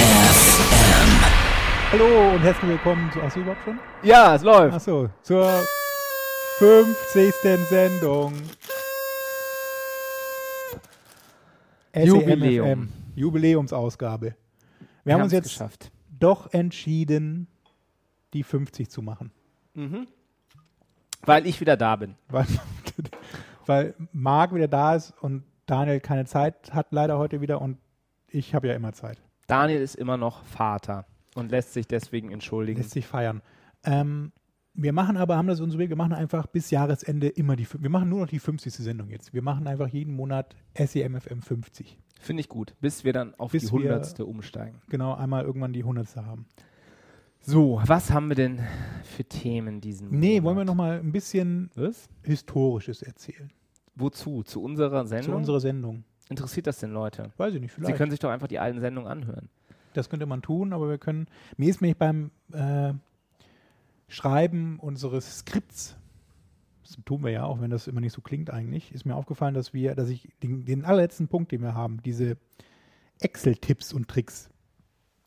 FM. Hallo und herzlich willkommen zu. Achso, überhaupt schon? Ja, es läuft. Achso, zur 50. Sendung. Jubiläum. SEMFM. Jubiläumsausgabe. Wir haben uns jetzt geschafft. doch entschieden, die 50 zu machen. Weil ich wieder da bin. Weil, weil Marc wieder da ist und Daniel keine Zeit hat leider heute wieder und ich habe ja immer Zeit. Daniel ist immer noch Vater und lässt sich deswegen entschuldigen. Lässt sich feiern. Ähm, wir machen aber, haben das uns wir machen einfach bis Jahresende immer die, wir machen nur noch die 50. Sendung jetzt. Wir machen einfach jeden Monat SEMFM 50. Finde ich gut, bis wir dann auf Bis die wir- Hundertste umsteigen. Genau, einmal irgendwann die 100. haben. So, was haben wir denn für Themen diesen Nee, Monat? wollen wir noch mal ein bisschen Was? Historisches erzählen. Wozu? Zu unserer Sendung? Zu unserer Sendung. Interessiert das denn Leute? Weiß ich nicht, Sie vielleicht. können sich doch einfach die alten Sendungen anhören. das könnte man tun, aber wir können. Mir ist nämlich beim äh, Schreiben unseres Skripts, das tun wir ja, auch wenn das immer nicht so klingt eigentlich, ist mir aufgefallen, dass wir, dass ich den, den allerletzten Punkt, den wir haben, diese Excel-Tipps und Tricks,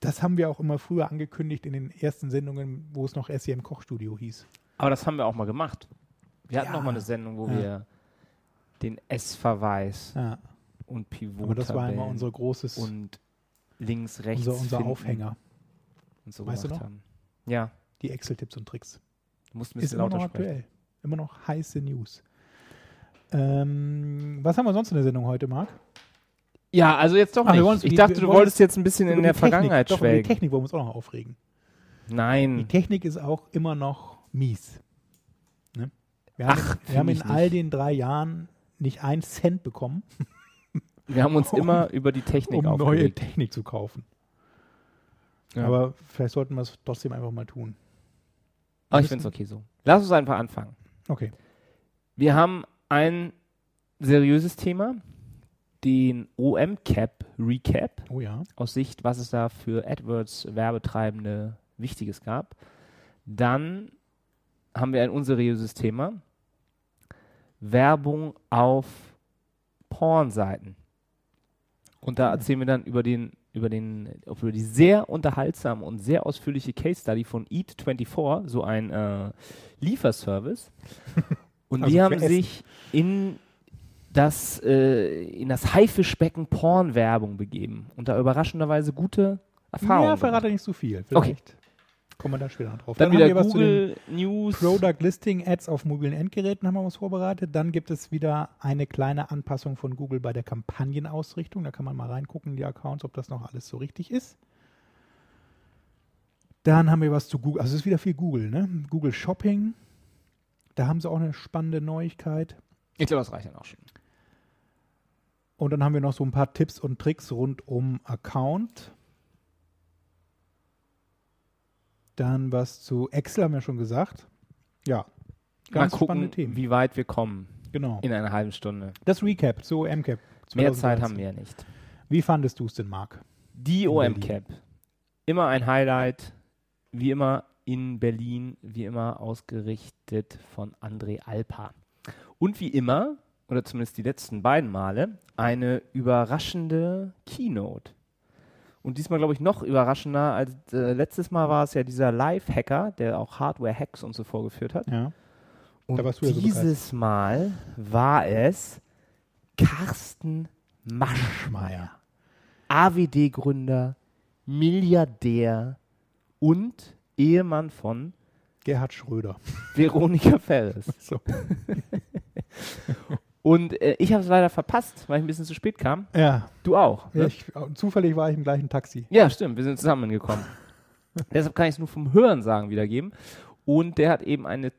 das haben wir auch immer früher angekündigt in den ersten Sendungen, wo es noch SEM Kochstudio hieß. Aber das haben wir auch mal gemacht. Wir hatten Ja. noch mal eine Sendung, wo Ja. wir den S-Verweis Ja, und Pivot aber das war immer unser großes, und links, rechts unser, unser Aufhänger, und so Weißt du noch? haben. Ja, die Excel-Tipps und Tricks. du musst ein Ist bisschen immer lauter noch sprechen. aktuell. Immer noch heiße News. Ähm, was haben wir sonst in der Sendung heute, Marc? Ja, also jetzt doch wir nicht. wollen's- ich wir- dachte, du wolltest jetzt ein bisschen in der die Technik, Vergangenheit doch, über die schwelgen. Technik wollen wir uns auch noch aufregen. Die Nein. Technik ist auch immer noch mies. Ne? Wir haben, Ach, wir haben in all nicht. den drei Jahren nicht einen Cent bekommen, Wir haben uns immer über die Technik um neue aufgeregt. Technik zu kaufen. Ja. Aber vielleicht sollten wir es trotzdem einfach mal tun. Aber ich finde es okay so. Lass uns einfach anfangen. Okay. Wir haben ein seriöses Thema, den OM-Cap Recap. Oh ja. aus Sicht, was es da für AdWords-Werbetreibende Wichtiges gab. Dann haben wir ein unseriöses Thema. Werbung auf Pornseiten. Und da erzählen wir dann über den, über den, über die sehr unterhaltsame und sehr ausführliche Case Study von Eat24, so ein äh, Lieferservice. Und Also die haben sich in das, äh, in das Haifischbecken Pornwerbung begeben und da überraschenderweise gute Erfahrungen. Ja, verrate nicht so viel. Okay. Kommen wir da später noch drauf. Dann, haben wieder wir was zu den Google News. Product Listing Ads auf mobilen Endgeräten haben wir uns vorbereitet. Dann gibt es wieder eine kleine Anpassung von Google bei der Kampagnenausrichtung. Da kann man mal reingucken in die Accounts, ob das noch alles so richtig ist. Dann haben wir was zu Google. Also es ist wieder viel Google, ne? Google Shopping. Da haben sie auch eine spannende Neuigkeit. Ich glaube, das reicht dann auch schon. Und dann haben wir noch so ein paar Tipps und Tricks rund um Account. Dann was zu Excel haben wir schon gesagt. Ja, ganz Mal gucken, spannende Themen. wie weit wir kommen Genau. in einer halben Stunde. Das Recap, so MCAP. Mehr 2013. Zeit haben wir nicht. Wie fandest du es denn, Marc? Die OM-Cap. Immer ein Highlight. Wie immer in Berlin. Wie immer ausgerichtet von André Alpa. Und wie immer, oder zumindest die letzten beiden Male, eine überraschende Keynote. Und diesmal, glaube ich, noch überraschender als äh, letztes Mal war es ja dieser Live-Hacker, der auch Hardware-Hacks und so vorgeführt hat. Ja. Und ja so dieses Mal war es Carsten Maschmeyer. AWD-Gründer, Milliardär und Ehemann von Gerhard Schröder. Veronika Ferres. So. Und äh, ich habe es leider verpasst, weil ich ein bisschen zu spät kam. Ja, Du auch. Ne? ich, zufällig war ich im gleichen Taxi. Ja, stimmt, wir sind zusammengekommen. Deshalb kann ich es nur vom Hörensagen wiedergeben. Und der hat eben eine,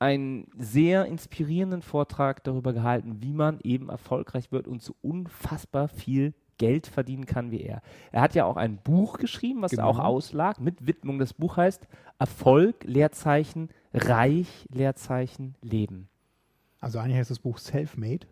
einen sehr inspirierenden Vortrag darüber gehalten, wie man eben erfolgreich wird und zu unfassbar viel Geld verdienen kann wie er. Er hat ja auch ein Buch geschrieben, was Genau. auch auslag, mit Widmung. Das Buch heißt Erfolg, Leerzeichen, Reich, Leerzeichen, Leben. Also eigentlich heißt das Buch Selfmade.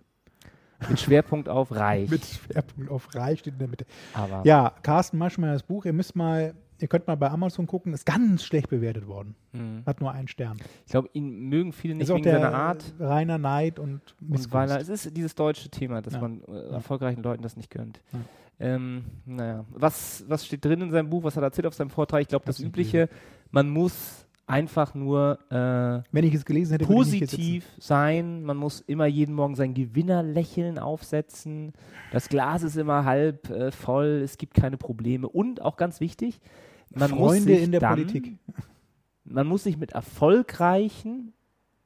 Mit Schwerpunkt auf Reich. Mit Schwerpunkt auf Reich steht in der Mitte. Aber Ja, Carsten Maschmeyers Buch. Ihr müsst mal, ihr könnt mal bei Amazon gucken, ist ganz schlecht bewertet worden. Mhm. Hat nur einen Stern. ich glaube, ihn mögen viele nicht ist auch wegen der seiner Art. reiner Neid und Und weil er, Missgunst. es ist dieses deutsche Thema, dass Ja. man äh, erfolgreichen Leuten das nicht gönnt. Ja. Ähm, naja, was, was steht drin in seinem Buch? Was hat er erzählt auf seinem Vortrag? Ich glaube, das nicht Übliche, man muss einfach nur äh, Wenn ich es gelesen hätte, positiv sein. Man muss immer jeden Morgen sein Gewinnerlächeln aufsetzen. Das Glas ist immer halb äh, voll. Es gibt keine Probleme. Und auch ganz wichtig, man muss Freunde sich in der dann, Politik. Man muss sich mit erfolgreichen,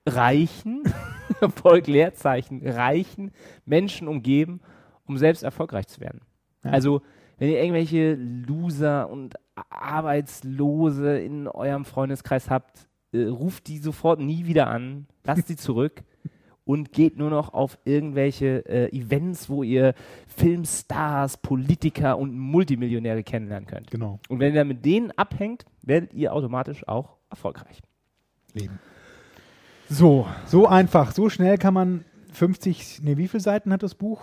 reichen, Erfolg Leerzeichen, reichen Menschen umgeben, um selbst erfolgreich zu werden. Ja. Also, wenn ihr irgendwelche Loser und Arbeitslose in eurem Freundeskreis habt, äh, ruft die sofort nie wieder an, lasst sie zurück und geht nur noch auf irgendwelche äh, Events, wo ihr Filmstars, Politiker und Multimillionäre kennenlernen könnt. Genau. Und wenn ihr mit denen abhängt, werdet ihr automatisch auch erfolgreich. Leben. So. So einfach, so schnell kann man 50, nee, wie viele Seiten hat das Buch?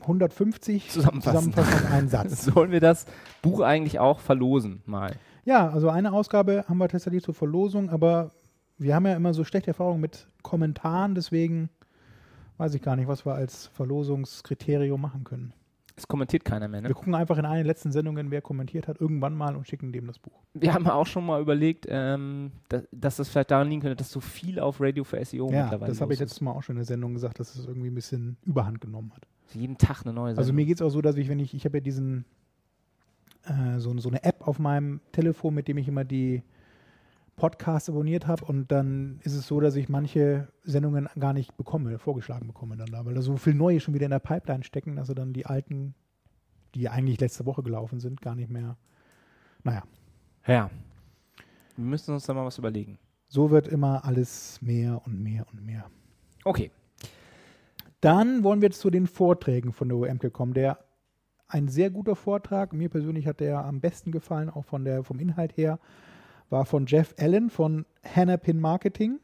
150 Zusammenfassen. zusammenfassen auf einen Satz. Sollen wir das Buch eigentlich auch verlosen mal? Ja, also eine Ausgabe haben wir tatsächlich zur Verlosung, aber wir haben ja immer so schlechte Erfahrungen mit Kommentaren, deswegen weiß ich gar nicht, was wir als Verlosungskriterium machen können. Es kommentiert keiner mehr, ne? Wir gucken einfach in der letzten Sendungen, wer kommentiert hat, irgendwann mal und schicken dem das Buch. Wir haben auch schon mal überlegt, ähm, dass, dass das vielleicht daran liegen könnte, dass so viel auf Radio für SEO ja, mittlerweile das habe ich letztes Mal auch schon in der Sendung gesagt, dass es irgendwie ein bisschen Überhand genommen hat. Jeden Tag eine neue Sendung. Also mir geht es auch so, dass ich, wenn ich, ich habe ja diesen, äh, so, so eine App auf meinem Telefon, mit dem ich immer die Podcasts abonniert habe und dann ist es so, dass ich manche Sendungen gar nicht bekomme, vorgeschlagen bekomme dann da, weil da so viel Neue schon wieder in der Pipeline stecken, dass sie dann die alten, die eigentlich letzte Woche gelaufen sind, gar nicht mehr. Naja, ja. Wir müssen uns da mal was überlegen. so wird immer alles mehr und mehr und mehr. Okay. Dann wollen wir jetzt zu den Vorträgen von der OMK kommen. Der ein sehr guter Vortrag, mir persönlich hat der am besten gefallen, auch von der, vom Inhalt her, war von Jeff Allen von Hannapin Marketing.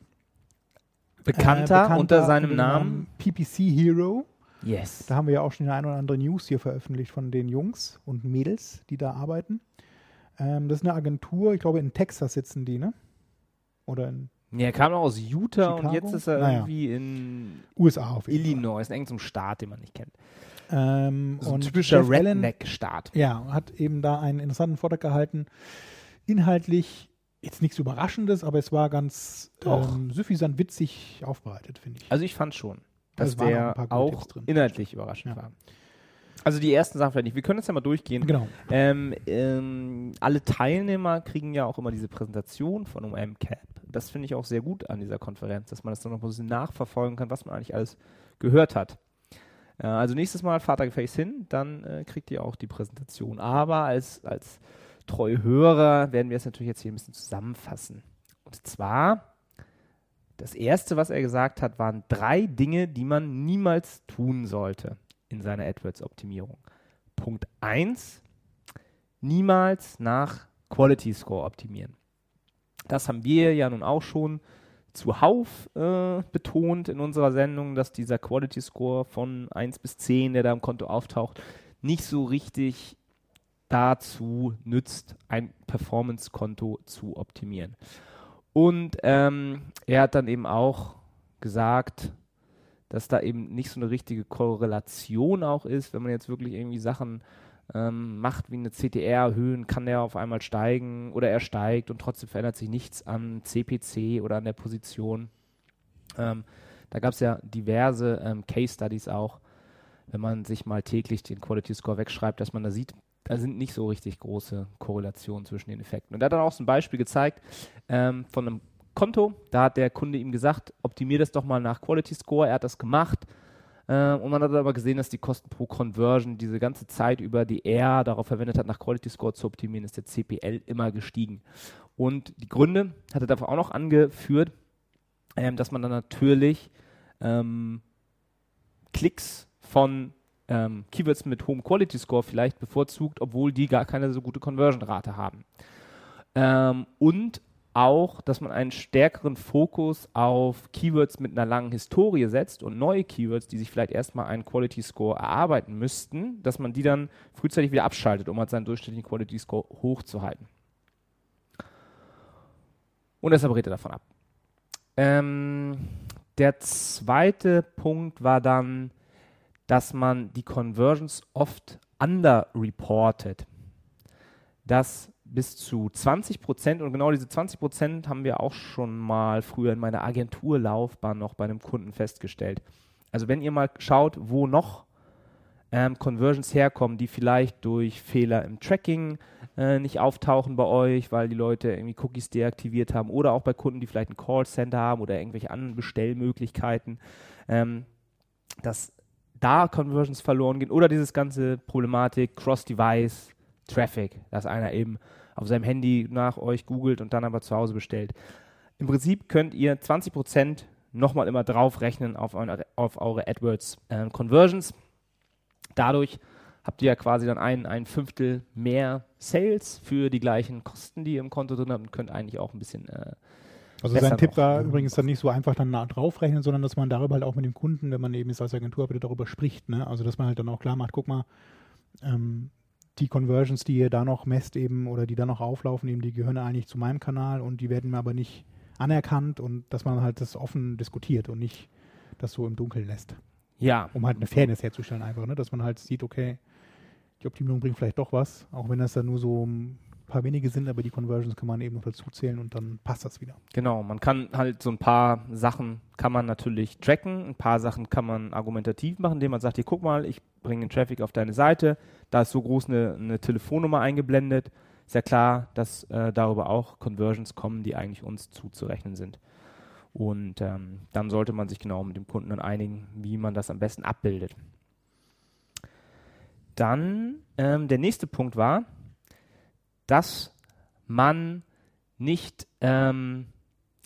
Bekannter, Äh, unter seinem Namen. PPC Hero. Yes. Da haben wir ja auch schon die ein oder andere News hier veröffentlicht von den Jungs und Mädels, die da arbeiten. Ähm, das ist eine Agentur, ich glaube in Texas sitzen die, ne? Oder in Ja, er kam noch aus Utah und Chicago? jetzt ist er Naja. irgendwie in USA auf jeden Illinois, in irgendeinem Staat, den man nicht kennt. Fall. Ähm, So ein und typischer Redneck-Staat. Ja, hat eben da einen interessanten Vortrag gehalten. Inhaltlich jetzt nichts Überraschendes, aber es war ganz ähm, suffisant witzig aufbereitet, finde ich. Also ich fand schon, dass waren auch ein der auch inhaltlich überraschend Ja. war. Also die ersten Sachen vielleicht nicht. Wir können jetzt ja mal durchgehen. Genau. Ähm, ähm, alle Teilnehmer kriegen ja auch immer diese Präsentation von OMCAP. Das finde ich auch sehr gut an dieser Konferenz, dass man das dann noch mal ein bisschen nachverfolgen kann, was man eigentlich alles gehört hat. Äh, also nächstes Mal fahrt hin, dann äh, kriegt ihr auch die Präsentation. Aber als, als treue Hörer werden wir es natürlich jetzt hier ein bisschen zusammenfassen. Und zwar, das erste, was er gesagt hat, waren drei Dinge, die man niemals tun sollte in seiner AdWords-Optimierung. Punkt 1, niemals nach Quality Score optimieren. Das haben wir ja nun auch schon zuhauf äh, betont in unserer Sendung, dass dieser Quality Score von 1 bis 10, der da im Konto auftaucht, nicht so richtig dazu nützt, ein Performance-Konto zu optimieren. Und ähm, er hat dann eben auch gesagt, dass da eben nicht so eine richtige Korrelation auch ist, wenn man jetzt wirklich irgendwie Sachen ähm, macht, wie eine CTR erhöhen, kann der auf einmal steigen oder er steigt und trotzdem verändert sich nichts am CPC oder an der Position. Ähm, da gab es ja diverse ähm, Case Studies auch, wenn man sich mal täglich den Quality Score wegschreibt, dass man da sieht, da sind nicht so richtig große Korrelationen zwischen den Effekten. Und er hat dann auch so ein Beispiel gezeigt ähm, von einem Konto. Da hat der Kunde ihm gesagt, optimier das doch mal nach Quality Score. Er hat das gemacht. Äh, und man hat aber gesehen, dass die Kosten pro Conversion diese ganze Zeit über, die er darauf verwendet hat, nach Quality Score zu optimieren, ist der CPL immer gestiegen. Und die Gründe hat er dafür auch noch angeführt, ähm, dass man dann natürlich ähm, Klicks von ähm, Keywords mit hohem Quality Score vielleicht bevorzugt, obwohl die gar keine so gute Conversion-Rate haben. Ähm, und auch, dass man einen stärkeren Fokus auf Keywords mit einer langen Historie setzt und neue Keywords, die sich vielleicht erstmal einen Quality Score erarbeiten müssten, dass man die dann frühzeitig wieder abschaltet, um halt seinen durchschnittlichen Quality Score hochzuhalten. Und deshalb redet er davon ab. Ähm, der zweite Punkt war dann, dass man die Conversions oft underreported. Dass bis zu 20 Prozent, und genau diese 20 Prozent haben wir auch schon mal früher in meiner Agenturlaufbahn noch bei einem Kunden festgestellt. Also wenn ihr mal schaut, wo noch ähm, Conversions herkommen, die vielleicht durch Fehler im Tracking äh, nicht auftauchen bei euch, weil die Leute irgendwie Cookies deaktiviert haben oder auch bei Kunden, die vielleicht ein Callcenter haben oder irgendwelche anderen Bestellmöglichkeiten, ähm, dass da Conversions verloren gehen oder dieses ganze Problematik Cross-Device Traffic, dass einer eben auf seinem Handy nach euch googelt und dann aber zu Hause bestellt. Im Prinzip könnt ihr 20% nochmal immer draufrechnen auf, eure, auf eure AdWords äh, Conversions. Dadurch habt ihr ja quasi dann ein, ein Fünftel mehr Sales für die gleichen Kosten, die ihr im Konto drin habt und könnt eigentlich auch ein bisschen. Äh, also sein Tipp war übrigens dann nicht so einfach dann draufrechnen, sondern dass man darüber halt auch mit dem Kunden, wenn man eben jetzt als Agentur arbeitet, darüber spricht. Ne? Also dass man halt dann auch klar macht, guck mal, ähm, die Conversions, die ihr da noch messt eben oder die da noch auflaufen, eben die gehören eigentlich zu meinem Kanal und die werden mir aber nicht anerkannt und dass man halt das offen diskutiert und nicht das so im Dunkeln lässt. Ja. Um halt eine Fairness herzustellen einfach, ne? dass man halt sieht, okay, die Optimierung bringt vielleicht doch was, auch wenn das dann nur so ein paar wenige sind, aber die Conversions kann man eben noch dazu zählen und dann passt das wieder. Genau, man kann halt so ein paar Sachen kann man natürlich tracken, ein paar Sachen kann man argumentativ machen, indem man sagt, hier guck mal, ich bringe den Traffic auf deine Seite, da ist so groß eine, eine Telefonnummer eingeblendet, ist ja klar, dass äh, darüber auch Conversions kommen, die eigentlich uns zuzurechnen sind. Und ähm, dann sollte man sich genau mit dem Kunden dann einigen, wie man das am besten abbildet. Dann ähm, der nächste Punkt war, dass man nicht ähm,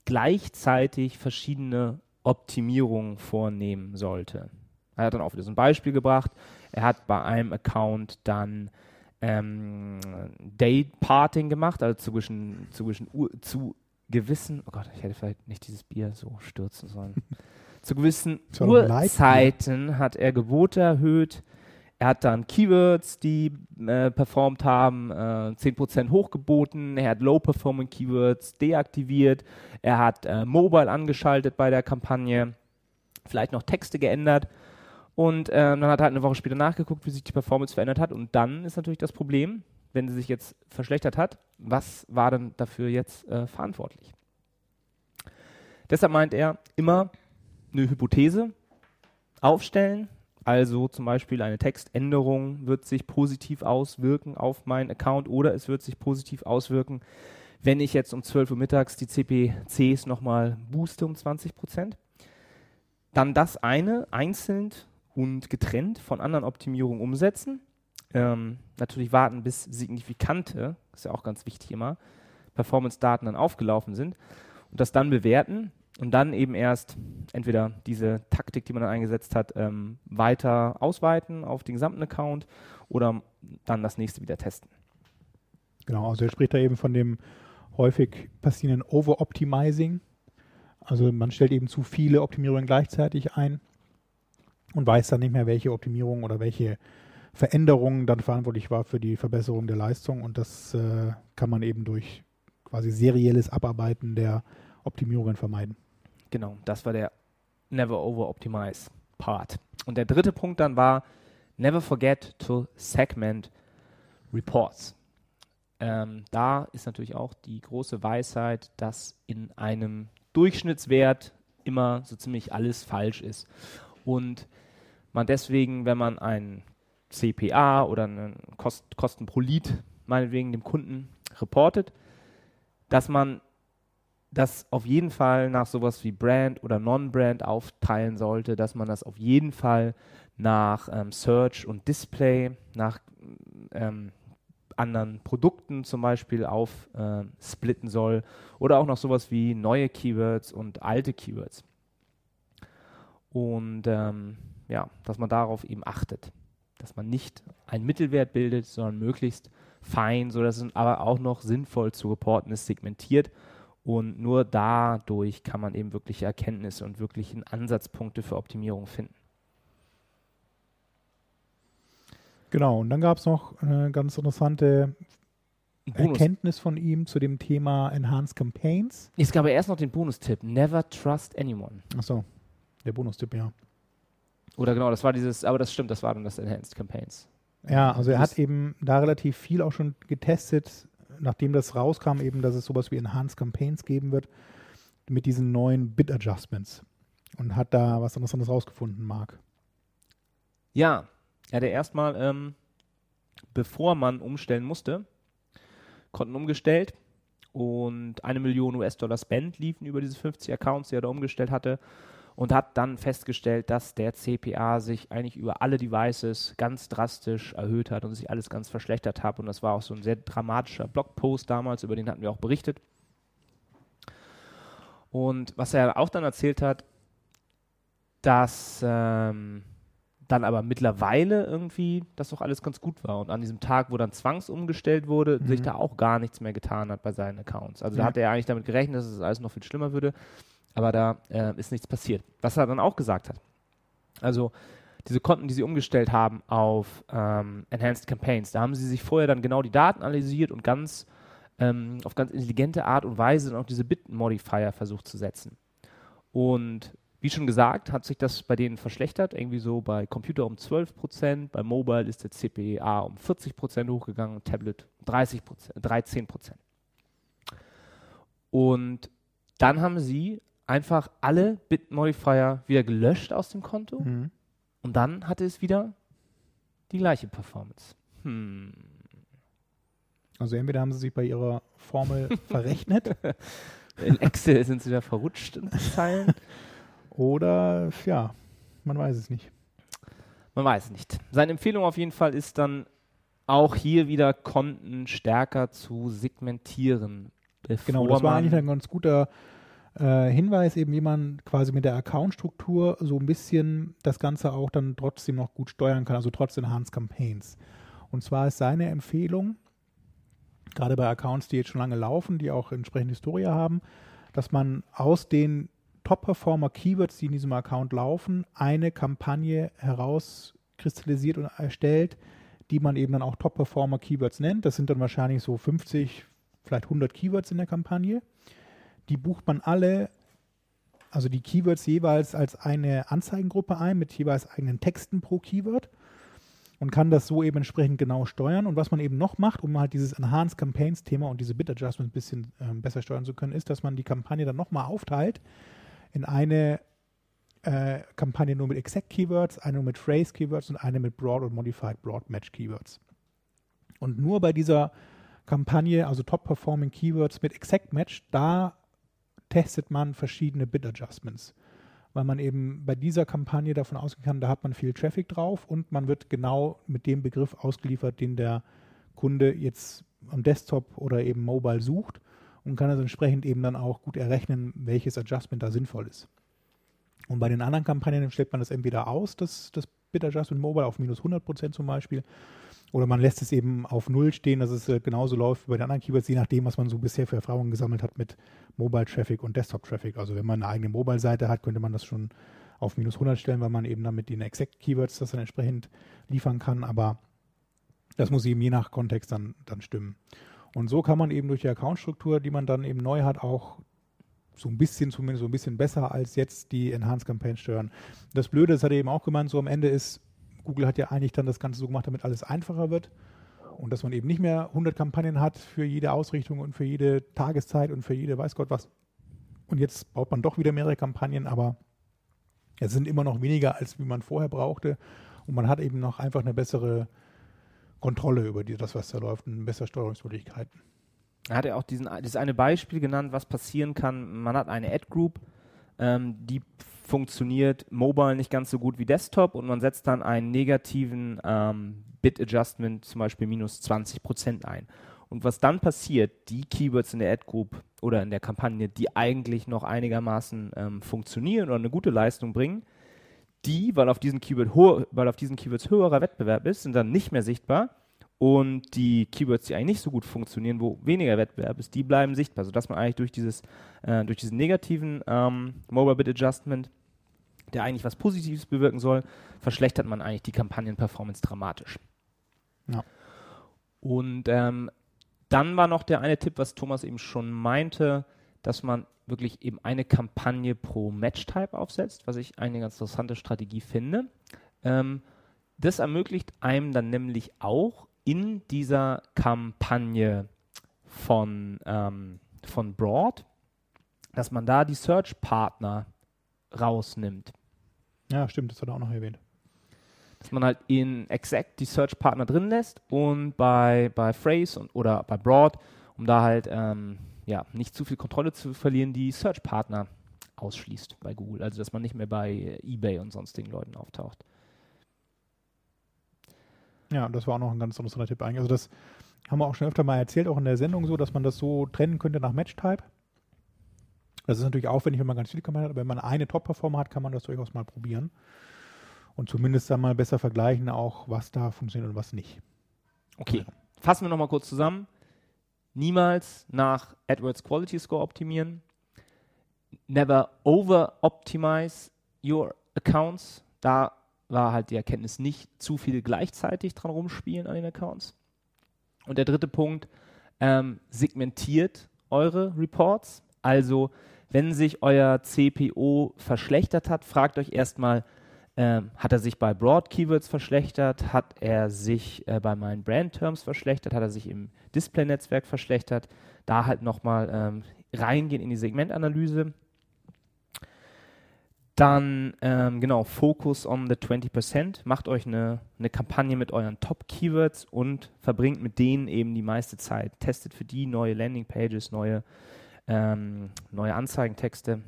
gleichzeitig verschiedene Optimierungen vornehmen sollte. Er hat dann auch wieder so ein Beispiel gebracht. Er hat bei einem Account dann ähm, Day-Parting gemacht, also zwischen, zwischen zu gewissen, oh Gott, ich hätte vielleicht nicht dieses Bier so stürzen sollen. zu gewissen Uhrzeiten hat er Gebote erhöht. Er hat dann Keywords, die äh, performt haben, äh, 10% hochgeboten. Er hat Low-Performing Keywords deaktiviert. Er hat äh, Mobile angeschaltet bei der Kampagne. Vielleicht noch Texte geändert. Und ähm, dann hat er halt eine Woche später nachgeguckt, wie sich die Performance verändert hat. Und dann ist natürlich das Problem, wenn sie sich jetzt verschlechtert hat, was war denn dafür jetzt äh, verantwortlich? Deshalb meint er, immer eine Hypothese aufstellen, also zum Beispiel eine Textänderung wird sich positiv auswirken auf meinen Account oder es wird sich positiv auswirken, wenn ich jetzt um 12 Uhr mittags die CPCs nochmal booste um 20 Prozent. Dann das eine einzeln und getrennt von anderen Optimierungen umsetzen ähm, natürlich warten, bis signifikante, ist ja auch ganz wichtig immer, Performance-Daten dann aufgelaufen sind und das dann bewerten und dann eben erst entweder diese Taktik, die man dann eingesetzt hat, ähm, weiter ausweiten auf den gesamten Account oder dann das nächste wieder testen. Genau, also er spricht da eben von dem häufig passierenden Over-Optimizing. Also man stellt eben zu viele Optimierungen gleichzeitig ein und weiß dann nicht mehr, welche Optimierung oder welche Veränderungen dann verantwortlich war für die Verbesserung der Leistung und das äh, kann man eben durch quasi serielles Abarbeiten der Optimierungen vermeiden. Genau, das war der Never Over Optimize Part. Und der dritte Punkt dann war Never forget to segment reports. Ähm, da ist natürlich auch die große Weisheit, dass in einem Durchschnittswert immer so ziemlich alles falsch ist. Und man deswegen, wenn man einen CPA oder einen Kost, Kosten pro Lead meinetwegen dem Kunden reportet, dass man das auf jeden Fall nach sowas wie Brand oder Non-Brand aufteilen sollte, dass man das auf jeden Fall nach ähm, Search und Display, nach ähm, anderen Produkten zum Beispiel aufsplitten äh, soll oder auch noch sowas wie neue Keywords und alte Keywords. Und ähm, ja, dass man darauf eben achtet. dass man nicht einen Mittelwert bildet, sondern möglichst fein, sodass es aber auch noch sinnvoll zu reporten ist, segmentiert. Und nur dadurch kann man eben wirkliche Erkenntnisse und wirkliche Ansatzpunkte für Optimierung finden. Genau, und dann gab es noch eine ganz interessante Bonus. Erkenntnis von ihm zu dem Thema Enhanced Campaigns. Es gab aber erst noch den Bonustipp: Never trust anyone. Achso, der Bonustipp, ja. Oder genau, das war dieses, aber das stimmt, das war dann das Enhanced Campaigns. Ja, also er hat eben da relativ viel auch schon getestet, nachdem das rauskam, eben, dass es sowas wie Enhanced Campaigns geben wird, mit diesen neuen Bit Adjustments. Und hat da was anderes rausgefunden, Marc. Ja, er hatte erstmal, ähm, bevor man umstellen musste, Konten umgestellt und eine Million US-Dollar Spend liefen über diese 50 Accounts, die er da umgestellt hatte und hat dann festgestellt, dass der CPA sich eigentlich über alle Devices ganz drastisch erhöht hat und sich alles ganz verschlechtert hat und das war auch so ein sehr dramatischer Blogpost damals, über den hatten wir auch berichtet. Und was er auch dann erzählt hat, dass ähm, dann aber mittlerweile irgendwie das doch alles ganz gut war und an diesem Tag, wo dann zwangsumgestellt wurde, sich da auch gar nichts mehr getan hat bei seinen Accounts. Also da Ja. hat er eigentlich damit gerechnet, dass es alles noch viel schlimmer würde, aber da äh, ist nichts passiert. Was er dann auch gesagt hat. Also diese Konten, die sie umgestellt haben auf ähm, Enhanced Campaigns, da haben sie sich vorher dann genau die Daten analysiert und ganz ähm, auf ganz intelligente Art und Weise dann auch diese Bit-Modifier versucht zu setzen. Und wie schon gesagt, hat sich das bei denen verschlechtert, irgendwie so bei Computer um 12%, bei Mobile ist der CPA um 40% hochgegangen Tablet 30%, 13%. Und dann haben sie einfach alle Bit-Modifier wieder gelöscht aus dem Konto Mhm. und dann hatte es wieder die gleiche Performance. Hm. Also entweder haben sie sich bei ihrer Formel verrechnet In Excel sind sie da verrutscht in Zeilen. oder ja, man weiß es nicht. Man weiß es nicht. Seine Empfehlung auf jeden Fall ist dann auch hier wieder Konten stärker zu segmentieren. Genau, das war eigentlich ein ganz guter äh, Hinweis, eben wie man quasi mit der Account-Struktur so ein bisschen das Ganze auch dann trotzdem noch gut steuern kann, also trotz Enhanced Campaigns. Und zwar ist seine Empfehlung, gerade bei Accounts, die jetzt schon lange laufen, die auch entsprechende Historie haben, dass man aus den Top-Performer-Keywords, die in diesem Account laufen, eine Kampagne herauskristallisiert und erstellt, die man eben dann auch Top-Performer-Keywords nennt. Das sind dann wahrscheinlich so 50, vielleicht 100 Keywords in der Kampagne. Die bucht man alle, also die Keywords jeweils als eine Anzeigengruppe ein mit jeweils eigenen Texten pro Keyword und kann das so eben entsprechend genau steuern. Und was man eben noch macht, um halt dieses Enhanced Campaigns Thema und diese Bit Adjustments ein bisschen ähm, besser steuern zu können, ist, dass man die Kampagne dann nochmal aufteilt in eine äh, Kampagne nur mit Exact Keywords, eine nur mit Phrase Keywords und eine mit Broad und Modified Broad Match Keywords. Und nur bei dieser Kampagne, also Top Performing Keywords mit Exact Match, da testet man verschiedene Bit Adjustments weil man eben bei dieser Kampagne davon ausgehen kann, da hat man viel Traffic drauf und man wird genau mit dem Begriff ausgeliefert, den der Kunde jetzt am Desktop oder eben mobile sucht und kann also entsprechend eben dann auch gut errechnen, welches Adjustment da sinnvoll ist. Und bei den anderen Kampagnen stellt man das entweder aus, das, das Bit Adjustment Mobile auf minus 100% zum Beispiel, oder man lässt es eben auf Null stehen, dass es äh, genauso läuft wie bei den anderen Keywords, je nachdem, was man so bisher für Erfahrungen gesammelt hat mit Mobile Traffic und Desktop Traffic. Also wenn man eine eigene Mobile-Seite hat, könnte man das schon auf minus 100 stellen, weil man eben dann mit den Exact Keywords das dann entsprechend liefern kann. Aber das muss eben je nach Kontext dann, dann stimmen. Und so kann man eben durch die Account-Struktur, die man dann eben neu hat, auch so ein bisschen, zumindest so ein bisschen besser als jetzt die Enhanced Campaign steuern. Das Blöde, das hat er eben auch gemeint, so am Ende ist, Google hat ja eigentlich dann das Ganze so gemacht, damit alles einfacher wird und dass man eben nicht mehr 100 Kampagnen hat für jede Ausrichtung und für jede Tageszeit und für jede weiß Gott was. Und jetzt baut man doch wieder mehrere Kampagnen, aber es sind immer noch weniger, als wie man vorher brauchte. Und man hat eben noch einfach eine bessere Kontrolle über das, was da läuft und bessere Steuerungsmöglichkeiten. Er hat ja auch diesen, das eine Beispiel genannt, was passieren kann. Man hat eine Ad-Group, ähm, die funktioniert mobile nicht ganz so gut wie Desktop und man setzt dann einen negativen ähm, Bit-Adjustment, zum Beispiel minus 20% ein. Und was dann passiert, die Keywords in der Ad-Group oder in der Kampagne, die eigentlich noch einigermaßen ähm, funktionieren oder eine gute Leistung bringen, die, weil auf diesen, Keyword hohe, weil auf diesen Keywords höherer Wettbewerb ist, sind dann nicht mehr sichtbar. Und die Keywords, die eigentlich nicht so gut funktionieren, wo weniger Wettbewerb ist, die bleiben sichtbar, sodass man eigentlich durch, dieses, äh, durch diesen negativen ähm, Mobile Bid Adjustment, der eigentlich was Positives bewirken soll, verschlechtert man eigentlich die Kampagnenperformance dramatisch. Ja. Und ähm, dann war noch der eine Tipp, was Thomas eben schon meinte, dass man wirklich eben eine Kampagne pro Match-Type aufsetzt, was ich eine ganz interessante Strategie finde. Ähm, das ermöglicht einem dann nämlich auch in dieser Kampagne von, ähm, von Broad, dass man da die Search-Partner rausnimmt. Ja, stimmt, das hat er auch noch erwähnt. Dass man halt in Exact die Search-Partner drin lässt und bei, bei Phrase und, oder bei Broad, um da halt ähm, ja, nicht zu viel Kontrolle zu verlieren, die Search-Partner ausschließt bei Google. Also dass man nicht mehr bei eBay und sonstigen Leuten auftaucht. Ja, das war auch noch ein ganz interessanter Tipp eigentlich. Also das haben wir auch schon öfter mal erzählt, auch in der Sendung so, dass man das so trennen könnte nach Match-Type. Das ist natürlich aufwendig, wenn man ganz viele Kampagnen hat, aber wenn man eine Top-Performer hat, kann man das durchaus mal probieren. Und zumindest dann mal besser vergleichen, auch was da funktioniert und was nicht. Okay, fassen wir nochmal kurz zusammen. Niemals nach AdWords Quality Score optimieren. Never over-optimize your accounts. Da war halt die Erkenntnis nicht zu viel gleichzeitig dran rumspielen an den Accounts. Und der dritte Punkt, ähm, segmentiert eure Reports. Also, wenn sich euer CPO verschlechtert hat, fragt euch erstmal, ähm, hat er sich bei Broad Keywords verschlechtert? Hat er sich äh, bei meinen Brand Terms verschlechtert? Hat er sich im Display-Netzwerk verschlechtert? Da halt nochmal ähm, reingehen in die Segmentanalyse. Dann, ähm, genau, Focus on the 20%. Macht euch eine, eine Kampagne mit euren Top-Keywords und verbringt mit denen eben die meiste Zeit. Testet für die neue Landing-Pages, neue, ähm, neue Anzeigentexte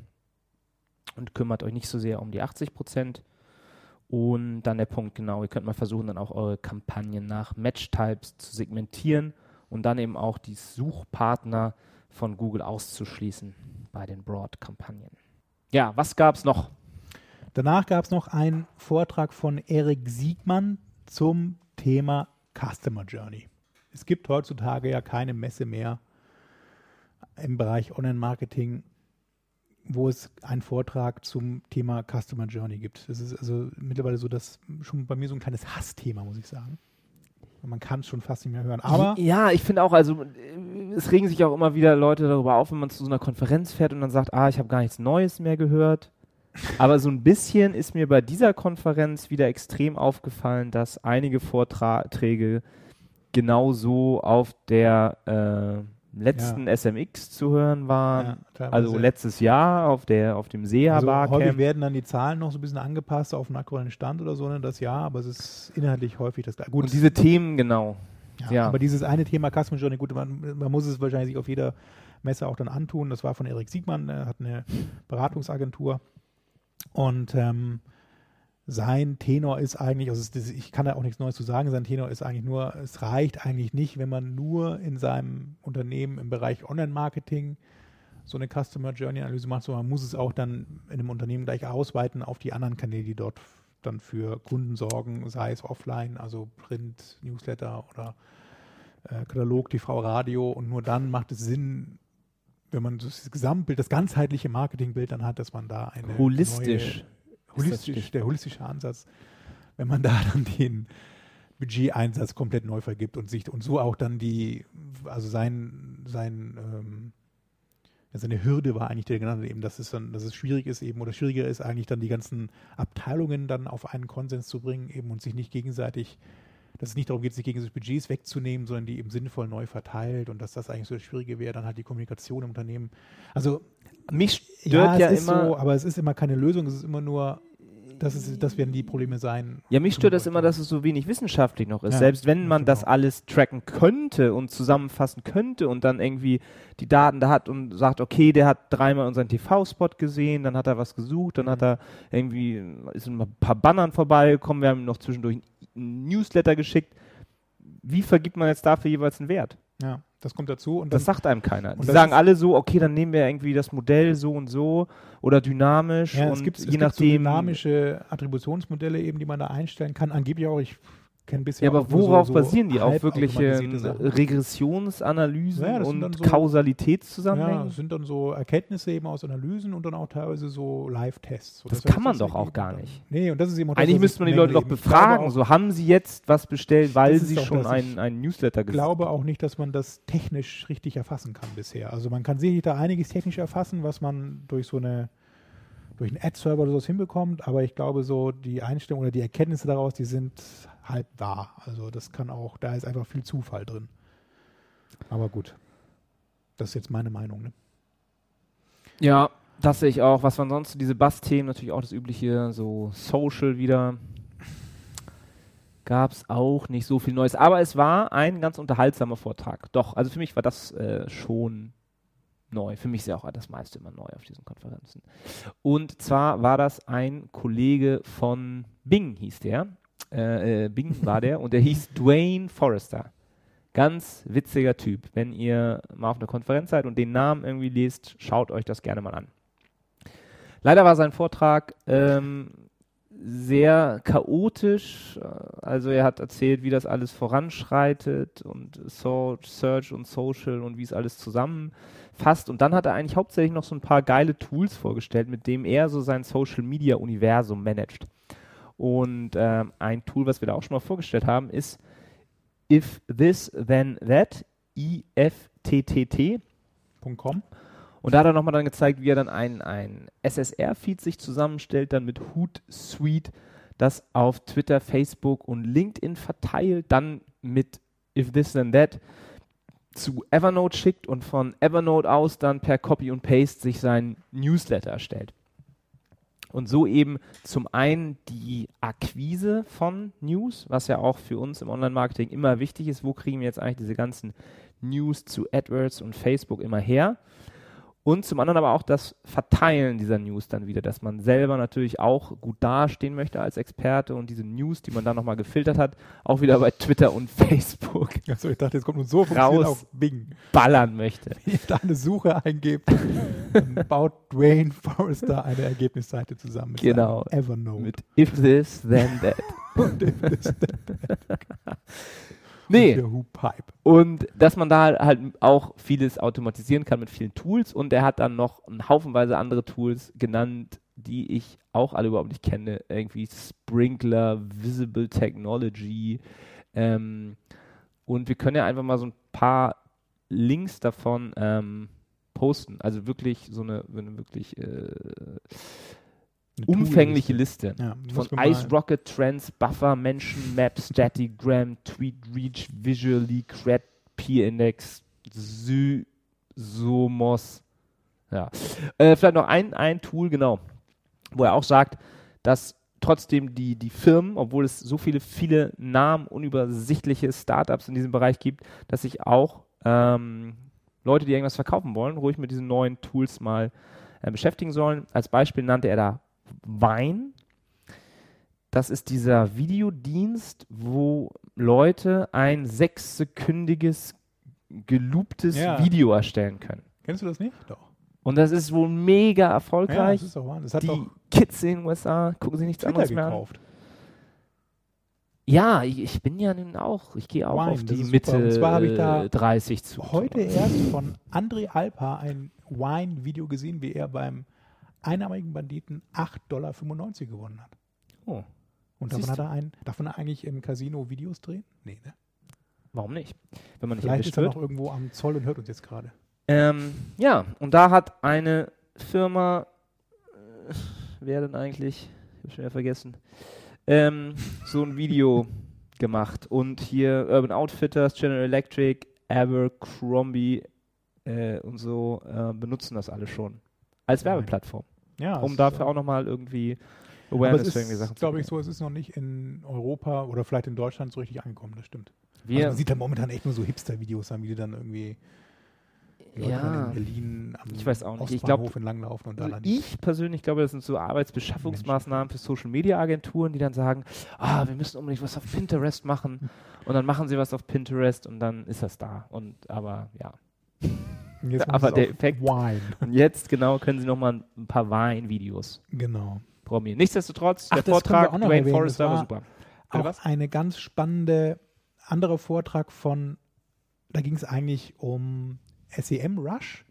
und kümmert euch nicht so sehr um die 80%. Und dann der Punkt, genau, ihr könnt mal versuchen, dann auch eure Kampagnen nach Match-Types zu segmentieren und dann eben auch die Suchpartner von Google auszuschließen bei den Broad-Kampagnen. Ja, was gab es noch? Danach gab es noch einen Vortrag von Erik Siegmann zum Thema Customer Journey. Es gibt heutzutage ja keine Messe mehr im Bereich Online-Marketing, wo es einen Vortrag zum Thema Customer Journey gibt. Es ist also mittlerweile so, dass schon bei mir so ein kleines Hassthema, muss ich sagen. Man kann es schon fast nicht mehr hören. Aber ja, ich finde auch, also es regen sich auch immer wieder Leute darüber auf, wenn man zu so einer Konferenz fährt und dann sagt, ah, ich habe gar nichts Neues mehr gehört. Aber so ein bisschen ist mir bei dieser Konferenz wieder extrem aufgefallen, dass einige Vorträge genauso auf der äh, letzten Ja. SMX zu hören waren. Ja, also letztes Jahr auf der auf dem SEA also häufig werden dann die Zahlen noch so ein bisschen angepasst auf den aktuellen Stand oder so, ne, das Jahr, aber es ist inhaltlich häufig das gleiche. Gut, Und diese Themen genau. Ja, Ja. Aber dieses eine Thema Customer Journey, gut, man, man muss es wahrscheinlich sich auf jeder Messe auch dann antun. Das war von Erik Siegmann, er hat eine Beratungsagentur. Und ähm, sein Tenor ist eigentlich, also ich kann da auch nichts Neues zu sagen, sein Tenor ist eigentlich nur, es reicht eigentlich nicht, wenn man nur in seinem Unternehmen im Bereich Online-Marketing so eine Customer Journey-Analyse macht, sondern man muss es auch dann in einem Unternehmen gleich ausweiten auf die anderen Kanäle, die dort dann für Kunden sorgen, sei es offline, also Print, Newsletter oder äh, Katalog, TV, Radio. Und nur dann macht es Sinn, wenn man das Gesamtbild, das ganzheitliche Marketingbild dann hat, dass man da eine Holistisch. neue, holistisch, der holistische Ansatz, wenn man da dann den Budgeteinsatz komplett neu vergibt und sich und so auch dann die, also sein, sein ähm, seine Hürde war eigentlich der genannte eben, dass es dann, dass es schwierig ist eben oder schwieriger ist eigentlich dann die ganzen Abteilungen dann auf einen Konsens zu bringen eben und sich nicht gegenseitig, dass es nicht darum geht, sich gegenseitig Budgets wegzunehmen, sondern die eben sinnvoll neu verteilt und dass das eigentlich so das Schwierige wäre, dann halt die Kommunikation im Unternehmen. Also Mich ja, stört ja, ist immer. so, aber es ist immer keine Lösung, es ist immer nur, das, ist, das werden die Probleme sein. Ja, mich stört das immer, dass es so wenig wissenschaftlich noch ist. Ja, Selbst wenn man das auch. alles tracken könnte und zusammenfassen könnte und dann irgendwie die Daten da hat und sagt, okay, der hat dreimal unseren TV-Spot gesehen, dann hat er was gesucht, dann Mhm. hat er irgendwie, ist ein paar Bannern vorbeigekommen, wir haben ihm noch zwischendurch einen Newsletter geschickt. Wie vergibt man jetzt dafür jeweils einen Wert? Ja, das kommt dazu. Und Das dann, sagt einem keiner. Die sagen alle so, okay, dann nehmen wir irgendwie das Modell so und so oder dynamisch ja, es gibt, es je gibt so nachdem. dynamische Attributionsmodelle eben, die man da einstellen kann. Angeblich auch, ich kenne bisher ja, aber worauf so, so basieren die? Auf wirkliche. Regressionsanalysen Ja, das dann und so- Kausalitätszusammenhänge? Ja, sind dann so Erkenntnisse eben aus Analysen und dann auch teilweise so Live-Tests. Das heißt, kann man doch auch gar dann- nicht. Nee, und das ist eben auch das, Eigentlich müsste ich man die Leute doch. Ich befragen. So, haben sie jetzt was bestellt, weil Das sie schon einen, ich einen Newsletter Ich ges- glaube auch nicht, dass man das technisch richtig erfassen kann bisher. Also man kann sicherlich da einiges technisch erfassen, was man durch so eine durch einen Ad-Server oder sowas hinbekommt, aber ich glaube so die Einstellungen oder die Erkenntnisse daraus, die sind halb da. Also das kann auch, da ist einfach viel Zufall drin. Aber gut. Das ist jetzt meine Meinung. Ne? Ja, das sehe ich auch. Was waren sonst so diese Bass-Themen? Natürlich auch das übliche, so Social wieder. Gab es auch nicht so viel Neues. Aber es war ein ganz unterhaltsamer Vortrag. Doch, also für mich war das äh, schon neu. Für mich ist ja auch das meiste immer neu auf diesen Konferenzen. Und zwar war das ein Kollege von Bing, hieß der. Äh, äh, Bing war der und der hieß Dwayne Forrester. Ganz witziger Typ. Wenn ihr mal auf einer Konferenz seid und den Namen irgendwie lest, schaut euch das gerne mal an. Leider war sein Vortrag ähm, sehr chaotisch. Also er hat erzählt, wie das alles voranschreitet und so Search und Social und wie es alles zusammenfasst. Und dann hat er eigentlich hauptsächlich noch so ein paar geile Tools vorgestellt, mit dem er so sein Social Media Universum managt. Und ähm, ein Tool, was wir da auch schon mal vorgestellt haben, ist If This Then That, IFTTT. .com. Und da hat er nochmal dann gezeigt, wie er dann ein, ein SSR-Feed sich zusammenstellt, dann mit Hootsuite das auf Twitter, Facebook und LinkedIn verteilt, dann mit If This Then That zu Evernote schickt und von Evernote aus dann per Copy und Paste sich sein Newsletter erstellt. Und so eben zum einen die Akquise von News, was ja auch für uns im Online-Marketing immer wichtig ist. Wo kriegen wir jetzt eigentlich diese ganzen News zu AdWords und Facebook immer her? Und zum anderen aber auch das Verteilen dieser News dann wieder, dass man selber natürlich auch gut dastehen möchte als Experte und diese News, die man dann nochmal gefiltert hat, auch wieder bei Twitter und Facebook Also ich dachte, jetzt kommt nur so Raus. auf Bing. ballern möchte. Wenn ihr da eine Suche eingebt, dann baut Dwayne Forrester eine Ergebnisseite zusammen mit Genau. Evernote. Mit If This, Then That. Und das- Nee, der Who Pipe. Und dass man da halt auch vieles automatisieren kann mit vielen Tools. Und er hat dann noch einen Haufenweise andere Tools genannt, die ich auch alle überhaupt nicht kenne. Irgendwie Sprinkler, Visible Technology. Ähm, und wir können ja einfach mal so ein paar Links davon ähm, posten. Also wirklich so eine, eine wirklich äh, umfängliche. Liste. Ja, Von Ice Rocket, Trends, Buffer, Mention, Map, Statigram, Tweet Reach, Visually, Cred, Peer Index, Somos. Ja. Äh, vielleicht noch ein, ein Tool, genau, wo er auch sagt, dass trotzdem die, die Firmen, obwohl es so viele, viele Namen, unübersichtliche Startups in diesem Bereich gibt, dass sich auch ähm, Leute, die irgendwas verkaufen wollen, ruhig mit diesen neuen Tools mal äh, beschäftigen sollen. Als Beispiel nannte er da Vine. Das ist dieser Videodienst, wo Leute ein sechssekündiges gelooptes Ja. Video erstellen können. Kennst du das nicht? Doch. Und das ist wohl mega Ja, erfolgreich. das ist doch wahr. Das hat die Kids in den USA gucken sich nichts Twitter anderes mehr an. Ja, ich, ich bin ja nun auch, ich gehe auch Wine, auf die Mitte super. Und zwar habe ich da äh, 30 zu. Heute erst von André Alpa ein Wine-Video gesehen, wie er beim einarmigen Banditen 8,95 Dollar gewonnen hat. Oh, Und davon Siehst hat er ein, darf man eigentlich im Casino Videos drehen? Nee, ne? warum nicht? Wenn man nicht Vielleicht ist er noch irgendwo am Zoll und hört uns jetzt gerade. Ähm, ja, und da hat eine Firma, äh, wer denn eigentlich? Ich habe schon wieder vergessen, ähm, so ein Video gemacht. Und hier Urban Outfitters, General Electric, Abercrombie äh, und so äh, benutzen das alle schon als. Werbeplattform, Ja, um dafür ist, auch nochmal irgendwie Awareness es für irgendwie Sachen ist, glaube ich, so, es ist noch nicht in Europa oder vielleicht in Deutschland so richtig angekommen, das stimmt. Also man sieht da momentan echt nur so Hipster-Videos wie die dann irgendwie Leute Ja. in Berlin am Ich weiß auch nicht. Ich Ostbahnhof glaub, entlanglaufen und da Also dann ich persönlich glaube, das sind so Arbeitsbeschaffungsmaßnahmen für Social Media Agenturen, die dann sagen, ah, wir müssen unbedingt was auf Pinterest machen. Und dann machen sie was auf Pinterest und dann ist das da. Und aber ja. Jetzt aber der Effekt- Wine. Und jetzt genau können sie nochmal ein paar Wein-Videos Genau. programmieren. Nichtsdestotrotz, Ach, der Vortrag Dwayne erwähnen, Forrester war war- super. Auch was? eine ganz spannende andere Vortrag von, da ging es eigentlich um SEM Rush.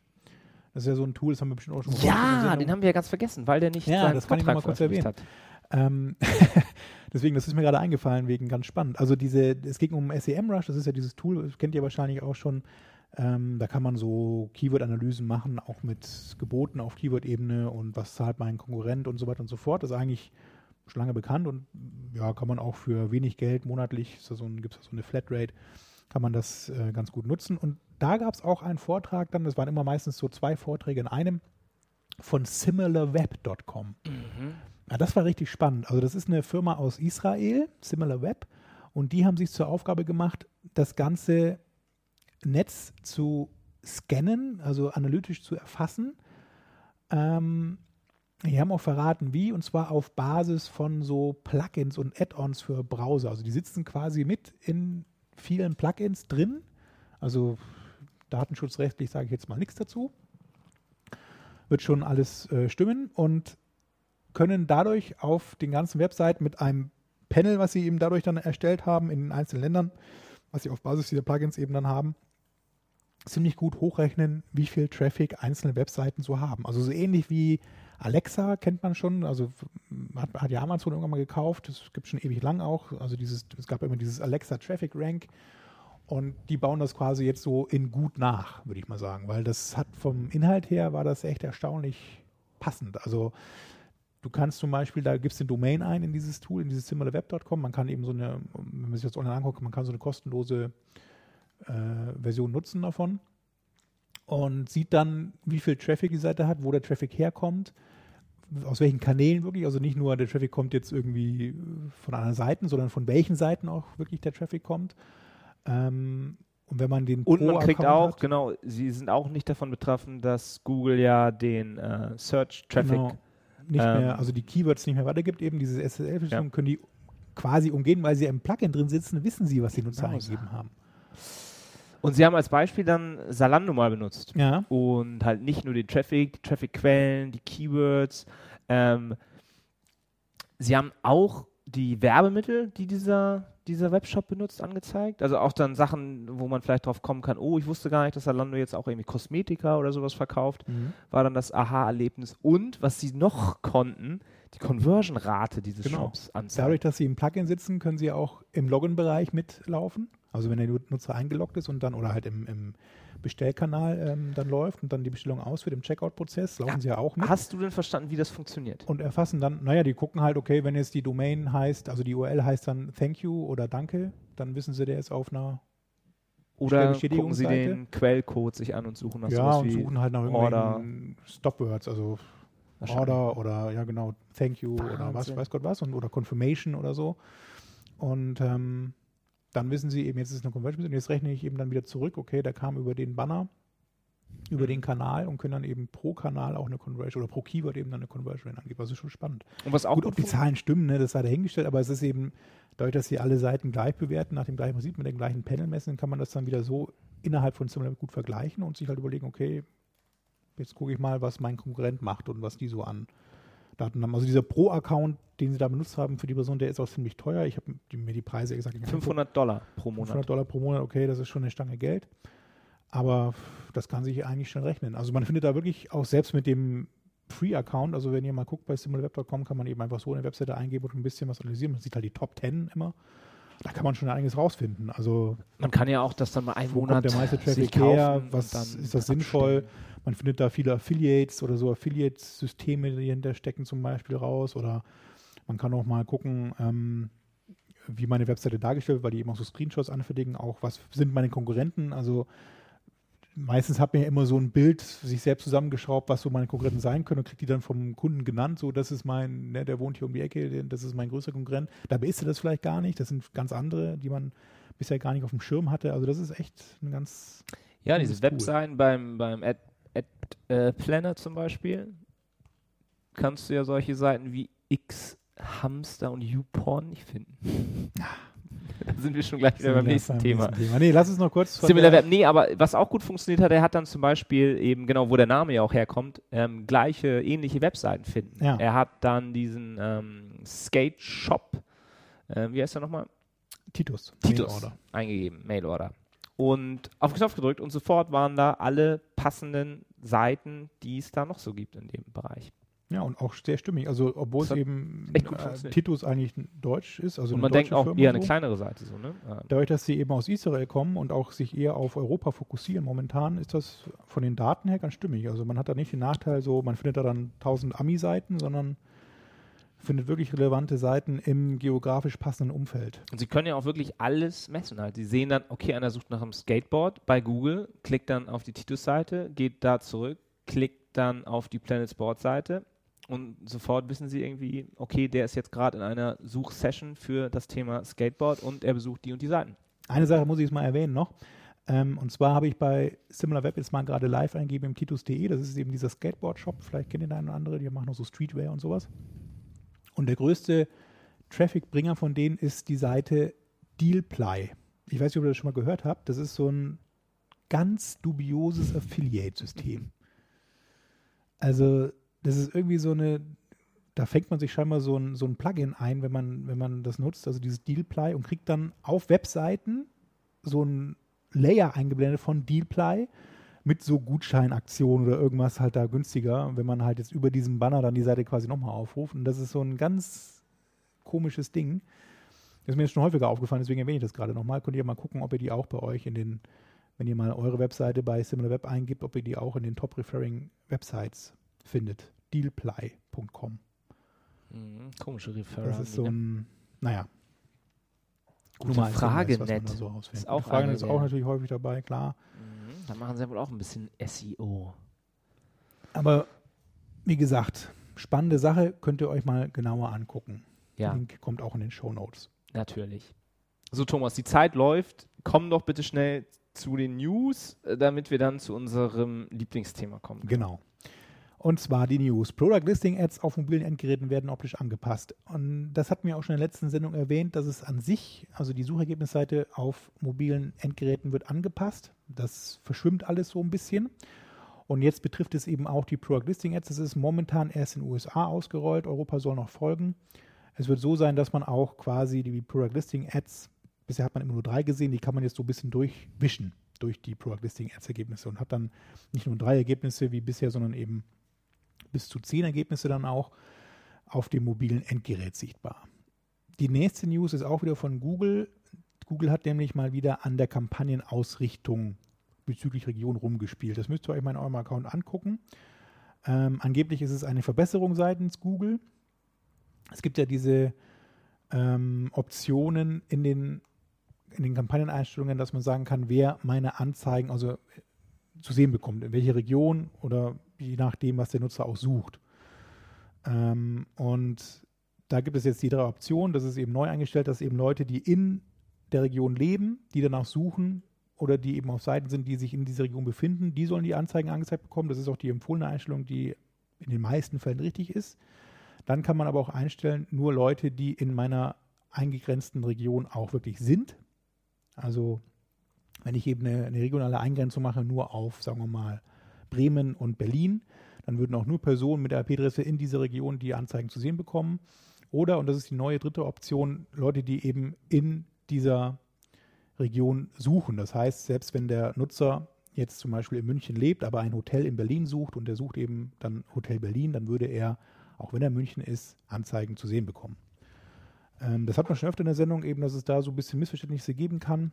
Das ist ja so ein Tool, das haben wir bestimmt auch schon mal Ja, den haben wir ja ganz vergessen, weil der nicht Ja, seinen das kann ich Vortrag mal kurz veröffentlicht hat. Ähm, deswegen, das ist mir gerade eingefallen, wegen ganz spannend. Also diese, es ging um SEMrush, das ist ja dieses Tool, das kennt ihr wahrscheinlich auch schon. Ähm, da kann man so Keyword-Analysen machen, auch mit Geboten auf Keyword-Ebene und was zahlt mein Konkurrent und so weiter und so fort. Das ist eigentlich schon lange bekannt und ja, kann man auch für wenig Geld monatlich, so gibt es so eine Flatrate, kann man das äh, ganz gut nutzen. Und da gab es auch einen Vortrag dann, das waren immer meistens so zwei Vorträge in einem, von similarweb.com. Ja, das war richtig spannend. Also das ist eine Firma aus Israel, SimilarWeb, und die haben sich zur Aufgabe gemacht, das ganze Netz zu scannen, also analytisch zu erfassen. Ähm, die haben auch verraten, wie, und zwar auf Basis von so Plugins und Add-ons für Browser. Also die sitzen quasi mit in vielen Plugins drin. Also datenschutzrechtlich sage ich jetzt mal nichts dazu. Wird schon alles äh, stimmen und können dadurch auf den ganzen Webseiten mit einem Panel, was sie eben dadurch dann erstellt haben in den einzelnen Ländern, was sie auf Basis dieser Plugins eben dann haben, ziemlich gut hochrechnen, wie viel Traffic einzelne Webseiten so haben. Also so ähnlich wie Alexa kennt man schon, also hat, hat ja Amazon irgendwann mal gekauft, das gibt schon ewig lang auch, also dieses, es gab immer dieses Alexa Traffic Rank und die bauen das quasi jetzt so in gut nach, würde ich mal sagen, weil das hat vom Inhalt her war das echt erstaunlich passend. Also Du kannst zum Beispiel, da gibst du den Domain ein in dieses Tool, in dieses similarweb.com. Man kann eben so eine, wenn man sich das online anguckt, man kann so eine kostenlose äh, Version nutzen davon und sieht dann, wie viel Traffic die Seite hat, wo der Traffic herkommt, aus welchen Kanälen wirklich, also nicht nur der Traffic kommt jetzt irgendwie von anderen Seiten, sondern von welchen Seiten auch wirklich der Traffic kommt. Ähm, und wenn man den Und man kriegt auch, hat, genau, sie sind auch nicht davon betroffen, dass Google ja den äh, Search-Traffic Genau. nicht Ähm, mehr, also die Keywords nicht mehr weitergibt, eben diese SSL-Verschlüsselung können die quasi umgehen, weil sie im Plugin drin sitzen, wissen sie, was die Nutzer Genau. eingegeben haben. Und sie haben als Beispiel dann Salando mal benutzt. Ja, Und halt nicht nur den Traffic, die Traffic-Quellen, die Keywords. Ähm, sie haben auch die Werbemittel, die dieser, dieser Webshop benutzt, angezeigt. Also auch dann Sachen, wo man vielleicht drauf kommen kann, oh, ich wusste gar nicht, dass Salando jetzt auch irgendwie Kosmetika oder sowas verkauft. War dann das Aha-Erlebnis. Und was sie noch konnten, die Conversion-Rate dieses Genau. Shops anzeigen. dadurch, dass sie im Plugin sitzen, können sie auch im Login-Bereich mitlaufen. Also wenn der Nutzer eingeloggt ist und dann oder halt im, im Bestellkanal ähm, dann läuft und dann die Bestellung ausführt im Checkout-Prozess, laufen Ja. sie ja auch mit. Hast du denn verstanden, wie das funktioniert? und erfassen dann, naja, die gucken halt, okay, wenn jetzt die Domain heißt, also die URL heißt dann Thank you oder Danke, dann wissen sie, der ist auf einer Oder gucken sie den Quellcode sich an und suchen nach ja, sowas und suchen halt nach irgendwelchen Stopwords, also. Order oder ja genau, Thank you oder was, Wahnsinn. weiß Gott was und oder Confirmation oder so. Und ähm, dann wissen sie eben, jetzt ist es eine Conversion und jetzt rechne ich eben dann wieder zurück, okay, der kam über den Banner, über Mhm. den Kanal und können dann eben pro Kanal auch eine Conversion oder pro Keyword eben dann eine Conversion angeben. Also schon spannend. Und was auch Gut, ob die Zahlen stimmen, ne, das sei dahingestellt, aber es ist eben, dadurch, dass sie alle Seiten gleich bewerten, nach dem gleichen Prinzip, mit dem gleichen Panel messen, kann man das dann wieder so innerhalb von Similar gut vergleichen und sich halt überlegen, okay, jetzt gucke ich mal, was mein Konkurrent macht und was die so an Daten haben. Also dieser Pro-Account, den sie da benutzt haben für die Person, der ist auch ziemlich teuer. Ich habe mir die Preise gesagt. 500 Dollar pro Monat. 500 Dollar pro Monat, okay, das ist schon eine Stange Geld. Aber das kann sich eigentlich schon rechnen. Also man findet da wirklich auch selbst mit dem Free-Account, also wenn ihr mal guckt bei similarweb.com, kann man eben einfach so eine Webseite eingeben und ein bisschen was analysieren. Man sieht halt die Top 10 immer. Da kann man schon einiges rausfinden. Also Man kann ja auch das dann mal einen Monat der meiste sich kaufen her? Was ist das sinnvoll? Man findet da viele Affiliates oder so Affiliate-Systeme, die hinter stecken zum Beispiel raus. Oder man kann auch mal gucken, ähm, wie meine Webseite dargestellt wird, weil die eben auch so Screenshots anfertigen. Auch was sind meine Konkurrenten? Also meistens hat man ja immer so ein Bild sich selbst zusammengeschraubt, was so meine Konkurrenten sein können und kriegt die dann vom Kunden genannt. So, das ist mein, ne, der wohnt hier um die Ecke, das ist mein größter Konkurrent. Dabei ist er das vielleicht gar nicht. Das sind ganz andere, die man bisher gar nicht auf dem Schirm hatte. Also das ist echt ein ganz Ja, Das diese ist cool. Webseiten beim, beim Ad äh, Planner zum Beispiel, kannst du ja solche Seiten wie X Hamster und YouPorn nicht finden. da sind wir schon gleich wieder beim nächsten beim Thema. Thema. Nee, lass uns noch kurz von Similar der- Web, nee, aber was auch gut funktioniert hat, er hat dann zum Beispiel eben, genau wo der Name ja auch herkommt, ähm, gleiche, ähnliche Webseiten finden. Ja. Er hat dann diesen ähm, Skate Shop, äh, wie heißt er nochmal? Titus. Titus Mailorder. eingegeben, Mailorder. Und auf den Knopf gedrückt und sofort waren da alle passenden Seiten, die es da noch so gibt in dem Bereich. Ja, und auch sehr stimmig. Also, obwohl es eben äh. Titus eigentlich Deutsch ist. Also und eine man denkt auch Firma eher eine so. kleinere Seite so, ne? Ja. Dadurch, dass sie eben aus Israel kommen und auch sich eher auf Europa fokussieren, momentan ist das von den Daten her ganz stimmig. Also man hat da nicht den Nachteil, so man findet da dann 1000 Ami-Seiten, sondern findet wirklich relevante Seiten im geografisch passenden Umfeld. Und sie können ja auch wirklich alles messen halt. Sie sehen dann, okay, einer sucht nach einem Skateboard bei Google, klickt dann auf die Titus-Seite, geht da zurück, klickt dann auf die Planet Sport-Seite und sofort wissen sie irgendwie, okay, der ist jetzt gerade in einer Suchsession für das Thema Skateboard und er besucht die und die Seiten. Eine Sache muss ich jetzt mal erwähnen noch. Ähm, und zwar habe ich bei SimilarWeb jetzt mal gerade live eingegeben im titus.de. Das ist eben dieser Skateboard-Shop. Vielleicht kennt ihr den einen oder andere. Die machen auch so Streetwear und sowas. Und der größte Traffic-Bringer von denen ist die Seite Dealply. Ich weiß nicht, ob ihr das schon mal gehört habt. Das ist so ein ganz dubioses Affiliate-System. Also, das ist irgendwie so eine, da fängt man sich scheinbar so ein, so ein Plugin ein, wenn man, wenn man das nutzt, also dieses Dealply und kriegt dann auf Webseiten so ein Layer eingeblendet von Dealply mit so Gutscheinaktionen oder irgendwas halt da günstiger, wenn man halt jetzt über diesen Banner dann die Seite quasi nochmal aufruft. Und das ist so ein ganz komisches Ding. Das ist mir jetzt schon häufiger aufgefallen, deswegen erwähne ich das gerade nochmal. Könnt ihr mal gucken, ob ihr die auch bei euch in den, wenn ihr mal eure Webseite bei SimilarWeb eingibt, ob ihr die auch in den Top-Referring Websites findet. Dealply.com. Mhm, komische Referral. Das ist so ein, naja. Gute Frage, man nett. So. Ist auch Frage ist auch natürlich häufig dabei, klar. Mhm, Da machen sie ja wohl auch ein bisschen SEO. Aber wie gesagt, spannende Sache, könnt ihr euch mal genauer angucken. Ja. Link kommt auch in den Show Notes. Natürlich. So, Thomas, die Zeit läuft. Komm doch bitte schnell zu den News, äh, damit wir dann zu unserem Lieblingsthema kommen. Genau. Und zwar die News. Product Listing Ads auf mobilen Endgeräten werden optisch angepasst. Und das hatten wir auch schon in der letzten Sendung erwähnt, dass es an sich, also die Suchergebnisseite auf mobilen Endgeräten wird angepasst. Das verschwimmt alles so ein bisschen. Und jetzt betrifft es eben auch die Product Listing Ads. Das ist momentan erst in den USA ausgerollt. Europa soll noch folgen. Es wird so sein, dass man auch quasi die Product Listing Ads, bisher hat man immer nur drei gesehen, die kann man jetzt so ein bisschen durchwischen durch die Product Listing Ads Ergebnisse und hat dann nicht nur drei Ergebnisse wie bisher, sondern eben bis zu zehn Ergebnisse dann auch auf dem mobilen Endgerät sichtbar. Die nächste News ist auch wieder von Google. Google hat nämlich mal wieder an der Kampagnenausrichtung bezüglich Region rumgespielt. Das müsst ihr euch mal in eurem Account angucken. Ähm, angeblich ist es eine Verbesserung seitens Google. Es gibt ja diese ähm, Optionen in den, in den Kampagneneinstellungen, dass man sagen kann, wer meine Anzeigen also zu sehen bekommt, in welche Region oder je nachdem, was der Nutzer auch sucht. Ähm, und da gibt es jetzt die drei Optionen. Das ist eben neu eingestellt, dass eben Leute, die in der Region leben, die danach suchen oder die eben auf Seiten sind, die sich in dieser Region befinden, die sollen die Anzeigen angezeigt bekommen. Das ist auch die empfohlene Einstellung, die in den meisten Fällen richtig ist. Dann kann man aber auch einstellen, nur Leute, die in meiner eingegrenzten Region auch wirklich sind. Also wenn ich eben eine, eine regionale Eingrenzung mache, nur auf, sagen wir mal, Bremen und Berlin, dann würden auch nur Personen mit der IP-Adresse in dieser Region die Anzeigen zu sehen bekommen. Oder, und das ist die neue dritte Option, Leute, die eben in dieser Region suchen. Das heißt, selbst wenn der Nutzer jetzt zum Beispiel in München lebt, aber ein Hotel in Berlin sucht und der sucht eben dann Hotel Berlin, dann würde er, auch wenn er in München ist, Anzeigen zu sehen bekommen. Ähm, das hat man schon öfter in der Sendung, eben, dass es da so ein bisschen Missverständnisse geben kann.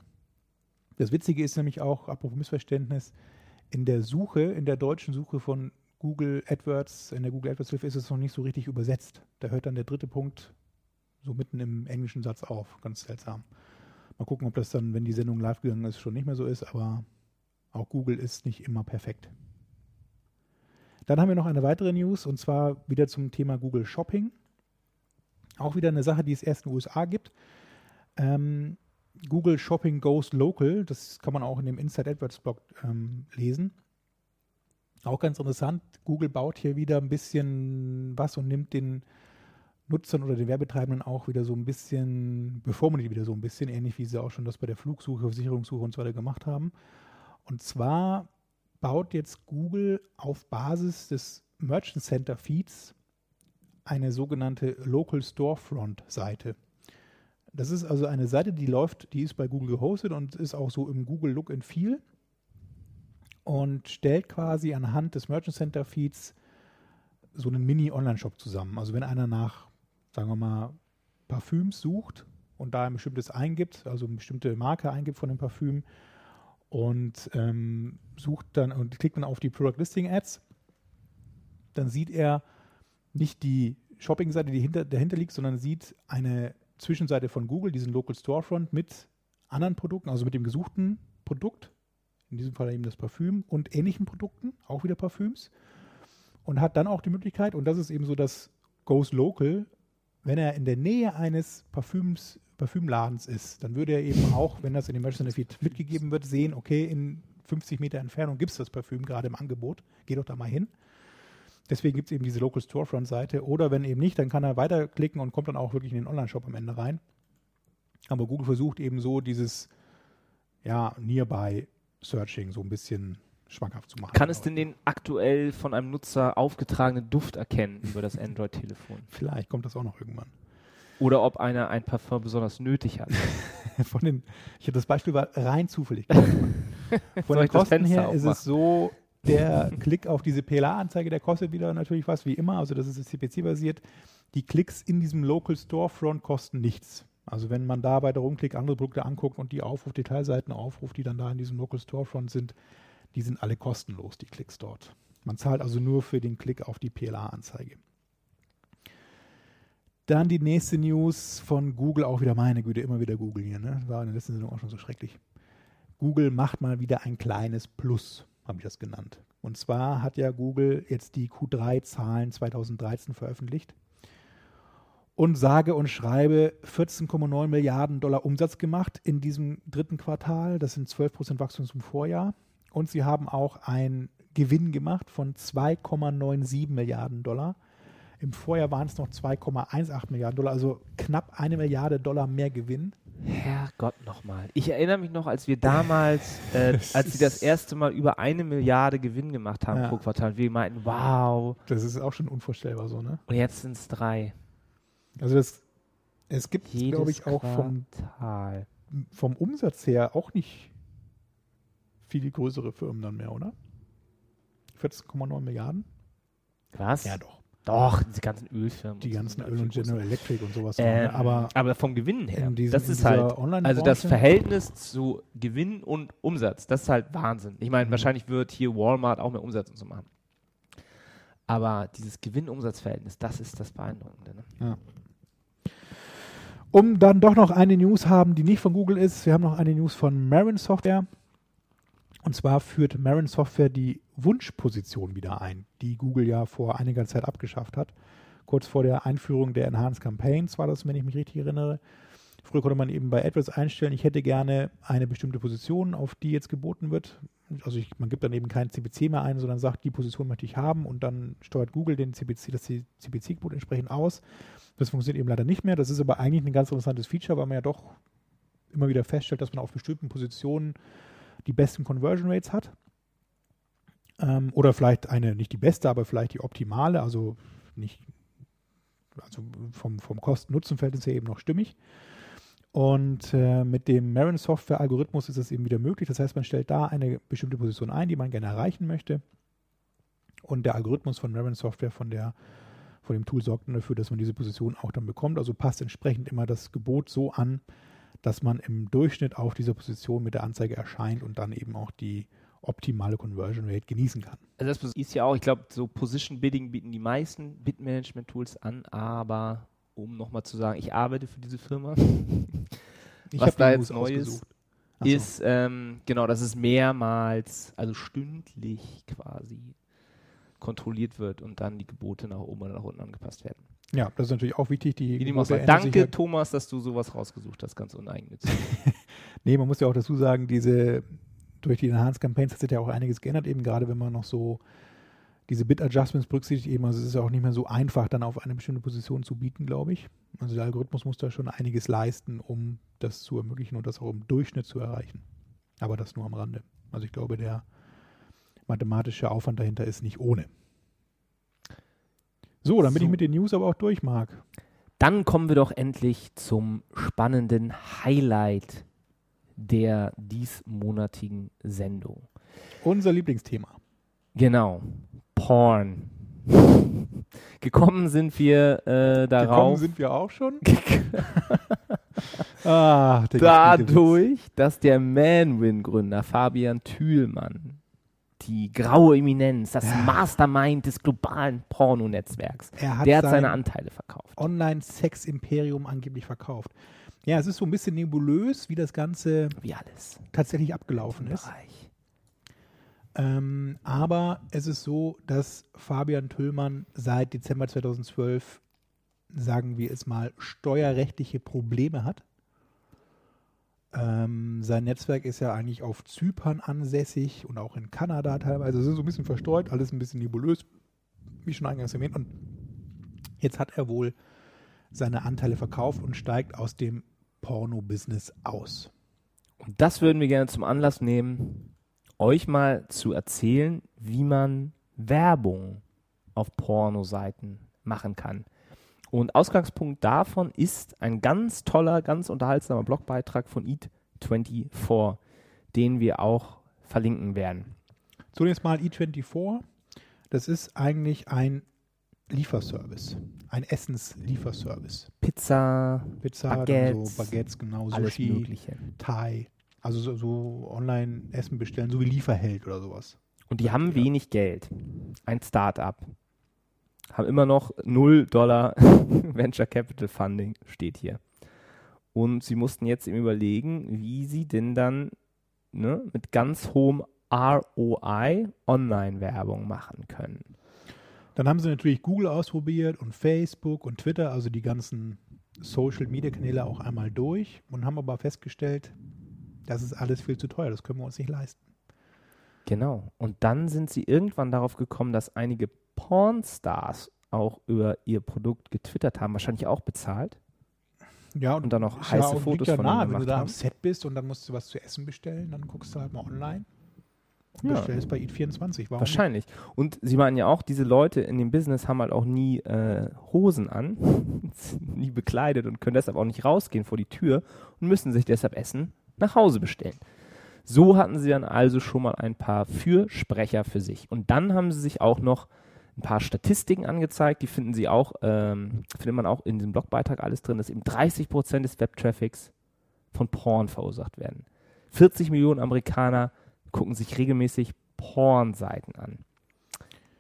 Das Witzige ist nämlich auch, apropos Missverständnis, in der Suche, in der deutschen Suche von Google AdWords, in der Google AdWords Hilfe ist es noch nicht so richtig übersetzt. Da hört dann der dritte Punkt so mitten im englischen Satz auf. Ganz seltsam. Mal gucken, ob das dann, wenn die Sendung live gegangen ist, schon nicht mehr so ist, aber auch Google ist nicht immer perfekt. Dann haben wir noch eine weitere News und zwar wieder zum Thema Google Shopping. Auch wieder eine Sache, die es erst in den USA gibt. Ähm, Google Shopping Goes Local. Das kann man auch in dem Inside AdWords Blog ähm, lesen. Auch ganz interessant. Google baut hier wieder ein bisschen was und nimmt den Nutzern oder den Werbetreibenden auch wieder so ein bisschen, bevormundet wieder so ein bisschen, ähnlich wie sie auch schon das bei der Flugsuche, Versicherungssuche und so weiter gemacht haben. Und zwar baut jetzt Google auf Basis des Merchant Center Feeds eine sogenannte Local Storefront Seite. Das ist also eine Seite, die läuft, die ist bei Google gehostet und ist auch so im Google Look and Feel und stellt quasi anhand des Merchant Center Feeds so einen Mini-Online-Shop zusammen. Also wenn einer nach, sagen wir mal, Parfüms sucht und da ein bestimmtes eingibt, also eine bestimmte Marke eingibt von dem Parfüm und ähm, sucht dann und klickt dann auf die Product Listing Ads, dann sieht er nicht die Shopping-Seite, die hinter, dahinter liegt, sondern sieht eine Zwischenseite von Google, diesen Local Storefront mit anderen Produkten, also mit dem gesuchten Produkt, in diesem Fall eben das Parfüm und ähnlichen Produkten, auch wieder Parfüms, und hat dann auch die Möglichkeit, und das ist eben so das Goes Local, wenn er in der Nähe eines Parfüms, Parfümladens ist, dann würde er eben auch, wenn das in dem Merchant Feed mitgegeben wird, sehen, okay, in 50 Meter Entfernung gibt es das Parfüm gerade im Angebot, geh doch da mal hin. Deswegen gibt es eben diese Local Storefront-Seite. Oder wenn eben nicht, dann kann er weiterklicken und kommt dann auch wirklich in den Online-Shop am Ende rein. Aber Google versucht eben so dieses ja, Nearby-Searching so ein bisschen schmackhaft zu machen. Kann es denn den aktuell von einem Nutzer aufgetragenen Duft erkennen über das Android-Telefon? Vielleicht kommt das auch noch irgendwann. Oder ob einer ein Parfum besonders nötig hat. von den, ich das Beispiel war rein zufällig. von den Kosten her ist es so, der Klick auf diese PLA-Anzeige, der kostet wieder natürlich was, wie immer. Also das ist CPC-basiert. Die Klicks in diesem Local Storefront kosten nichts. Also wenn man da bei der Rumklick andere Produkte anguckt und die aufruft, Detailseiten aufruft, die dann da in diesem Local Storefront sind, die sind alle kostenlos, die Klicks dort. Man zahlt also nur für den Klick auf die PLA-Anzeige. Dann die nächste News von Google, auch wieder meine Güte, immer wieder Google hier, ne? War in der letzten Sendung auch schon so schrecklich. Google macht mal wieder ein kleines Plus, habe ich das genannt. Und zwar hat ja Google jetzt die Q3-Zahlen 2013 veröffentlicht und sage und schreibe 14,9 Milliarden Dollar Umsatz gemacht in diesem dritten Quartal. Das sind 12 Prozent Wachstum zum Vorjahr. Und sie haben auch einen Gewinn gemacht von 2,97 Milliarden Dollar. Im Vorjahr waren es noch 2,18 Milliarden Dollar, also knapp eine Milliarde Dollar mehr Gewinn. Herrgott nochmal. Ich erinnere mich noch, als wir damals, äh, als sie das erste Mal über eine Milliarde Gewinn gemacht haben Ja. pro Quartal, und wir meinten, wow. Das ist auch schon unvorstellbar so, ne? Und jetzt sind es drei. Also das, es gibt, glaube ich, auch vom, Quartal. vom Umsatz her auch nicht viele größere Firmen dann mehr, oder? 14,9 Milliarden? Was? Ja, doch. Doch, diese ganzen Ölfirmen. Die ganzen Öl und. General Electric und sowas. Ähm, ne? aber aber vom Gewinn her, diesem- das ist halt, Online-Branche- also das Verhältnis zu Gewinn und Umsatz, das ist halt Wahnsinn. Ich Mhm. meine, wahrscheinlich wird hier Walmart auch mehr Umsatz und so machen. Aber dieses Gewinn-Umsatz-Verhältnis, das ist das Beeindruckende. Ne? Ja. Um dann doch noch eine News haben, die nicht von Google ist. Wir haben noch eine News von Marin Software. Und zwar führt Marin Software die Wunschposition wieder ein, die Google ja vor einiger Zeit abgeschafft hat. Kurz vor der Einführung der Enhanced Campaigns war das, wenn ich mich richtig erinnere. Früher konnte man eben bei AdWords einstellen, ich hätte gerne eine bestimmte Position, auf die jetzt geboten wird. Also ich, man gibt dann eben kein CPC mehr ein, sondern sagt, die Position möchte ich haben und dann steuert Google den CPC, das CPC-Gebot entsprechend aus. Das funktioniert eben leider nicht mehr. Das ist aber eigentlich ein ganz interessantes Feature, weil man ja doch immer wieder feststellt, dass man auf bestimmten Positionen die besten Conversion Rates hat. Ähm, oder vielleicht eine, nicht die beste, aber vielleicht die optimale, also nicht, also vom, vom Kosten-Nutzen-Verhältnis her eben noch stimmig. Und äh, mit dem Marin Software Algorithmus ist das eben wieder möglich. Das heißt, man stellt da eine bestimmte Position ein, die man gerne erreichen möchte. Und der Algorithmus von Marin Software von der von dem Tool sorgt dann dafür, dass man diese Position auch dann bekommt. Also passt entsprechend immer das Gebot so an, dass man im Durchschnitt auf dieser Position mit der Anzeige erscheint und dann eben auch die optimale Conversion Rate genießen kann. Also das ist ja auch, ich glaube, so Position Bidding bieten die meisten Bid-Management-Tools an, aber um nochmal zu sagen, ich arbeite für diese Firma, Ich Was da jetzt News neu ist, ausgesucht. Ach so. ist, ähm, genau, dass es mehrmals, also stündlich quasi kontrolliert wird und dann die Gebote nach oben oder nach unten angepasst werden. Ja, das ist natürlich auch wichtig. Die sich Danke, Thomas, dass du sowas rausgesucht hast, ganz uneigennützig. Nee, man muss ja auch dazu sagen, diese durch die Enhanced Campaigns hat sich ja auch einiges geändert, eben gerade wenn man noch so diese Bit-Adjustments berücksichtigt, eben, also es ist ja auch nicht mehr so einfach, dann auf eine bestimmte Position zu bieten, glaube ich. Also der Algorithmus muss da schon einiges leisten, um das zu ermöglichen und das auch im Durchschnitt zu erreichen. Aber das nur am Rande. Also ich glaube, der mathematische Aufwand dahinter ist nicht ohne. So, dann bin So. ich mit den News aber auch durch, Marc. Dann kommen wir doch endlich zum spannenden Highlight der diesmonatigen Sendung. Unser Lieblingsthema. Genau, Porn. Gekommen sind wir äh, Gekommen darauf, sind wir auch schon. ah, dadurch, dass der Manwin-Gründer Fabian Thülmann, die graue Eminenz, das Ja. Mastermind des globalen Pornonetzwerks, Er der hat sein seine Anteile verkauft. Online-Sex-Imperium angeblich verkauft. Ja, es ist so ein bisschen nebulös, wie das Ganze Wie alles tatsächlich abgelaufen ist. Ähm, aber es ist so, dass Fabian Tüllmann seit Dezember 2012, sagen wir es mal, steuerrechtliche Probleme hat. Ähm, sein Netzwerk ist ja eigentlich auf Zypern ansässig und auch in Kanada teilweise. Es ist so ein bisschen verstreut, alles ein bisschen nebulös, wie schon eingangs erwähnt. Und jetzt hat er wohl seine Anteile verkauft und steigt aus dem Porno-Business aus. Und das würden wir gerne zum Anlass nehmen, euch mal zu erzählen, wie man Werbung auf Pornoseiten machen kann. Und Ausgangspunkt davon ist ein ganz toller, ganz unterhaltsamer Blogbeitrag von Eat24, den wir auch verlinken werden. Zunächst mal E24. Das ist eigentlich ein Lieferservice, ein Essenslieferservice. Pizza, Pizza, Baguettes, dann so Baguettes, genau, alles Sushi, Mögliche. Thai. Also so, so online Essen bestellen, so wie Lieferheld oder sowas. Und die haben wenig Geld. Ein Start-up. Haben immer noch 0 Dollar Venture Capital Funding, steht hier. Und sie mussten jetzt eben überlegen, wie sie denn dann ne, mit ganz hohem ROI Online-Werbung machen können. Dann haben sie natürlich Google ausprobiert und Facebook und Twitter, also die ganzen Social-Media-Kanäle auch einmal durch und haben aber festgestellt, das ist alles viel zu teuer, das können wir uns nicht leisten. Genau. Und dann sind sie irgendwann darauf gekommen, dass einige Pornstars auch über ihr Produkt getwittert haben, wahrscheinlich auch bezahlt. Ja, Und dann noch ist heiße auch- Fotos liegt ja von ihnen Wenn du da am haben. Set bist und dann musst du was zu essen bestellen, dann guckst du halt mal online und Ja. bestellst bei Eat24. Warum Wahrscheinlich. Und sie meinen ja auch, diese Leute in dem Business haben halt auch nie äh, Hosen an, nie bekleidet und können deshalb auch nicht rausgehen vor die Tür und müssen sich deshalb Essen nach Hause bestellen. So hatten sie dann also schon mal ein paar Fürsprecher für sich. Und dann haben sie sich auch noch ein paar Statistiken angezeigt, die finden sie auch, ähm, findet man auch in diesem Blogbeitrag alles drin, dass eben 30 Prozent des Webtraffics von Porn verursacht werden. 40 Millionen Amerikaner gucken sich regelmäßig Pornseiten an.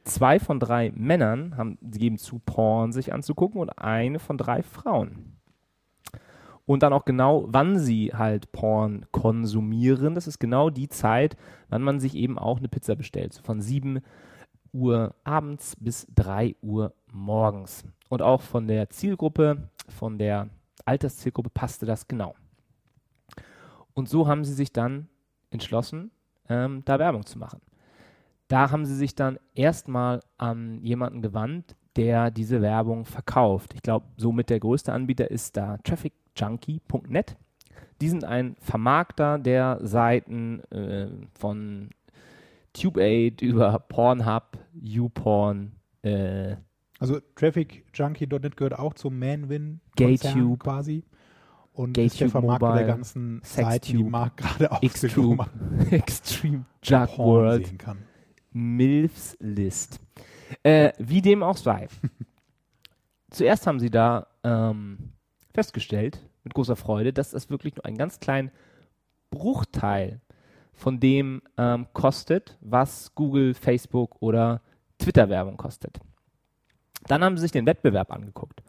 Zwei von drei Männern haben, geben zu, Porn sich anzugucken und eine von drei Frauen. Und dann auch genau, wann sie halt Porn konsumieren. Das ist genau die Zeit, wann man sich eben auch eine Pizza bestellt. So von 7 Uhr abends bis 3 Uhr morgens. Und auch von der Zielgruppe, von der Alterszielgruppe passte das genau. Und so haben sie sich dann entschlossen, ähm, da Werbung zu machen. Da haben sie sich dann erstmal an jemanden gewandt, der diese Werbung verkauft. Ich glaube, somit der größte Anbieter ist da trafficjunkie.net. Die sind ein Vermarkter der Seiten äh, von TubeAid über Pornhub, YouPorn, äh, Also TrafficJunkie.net gehört auch zum Manwin Gaytube. quasi. Und ist der Vermarkter der Mobile, ganzen Sextube, Seiten, die Marc gerade Xtube, man Extreme Jug World, sehen kann. Milfs List. Äh, wie dem auch sei. Zuerst haben sie da ähm, festgestellt, mit großer Freude, dass das wirklich nur einen ganz kleinen Bruchteil von dem ähm, kostet, was Google, Facebook oder Twitter-Werbung kostet. Dann haben sie sich den Wettbewerb angeguckt.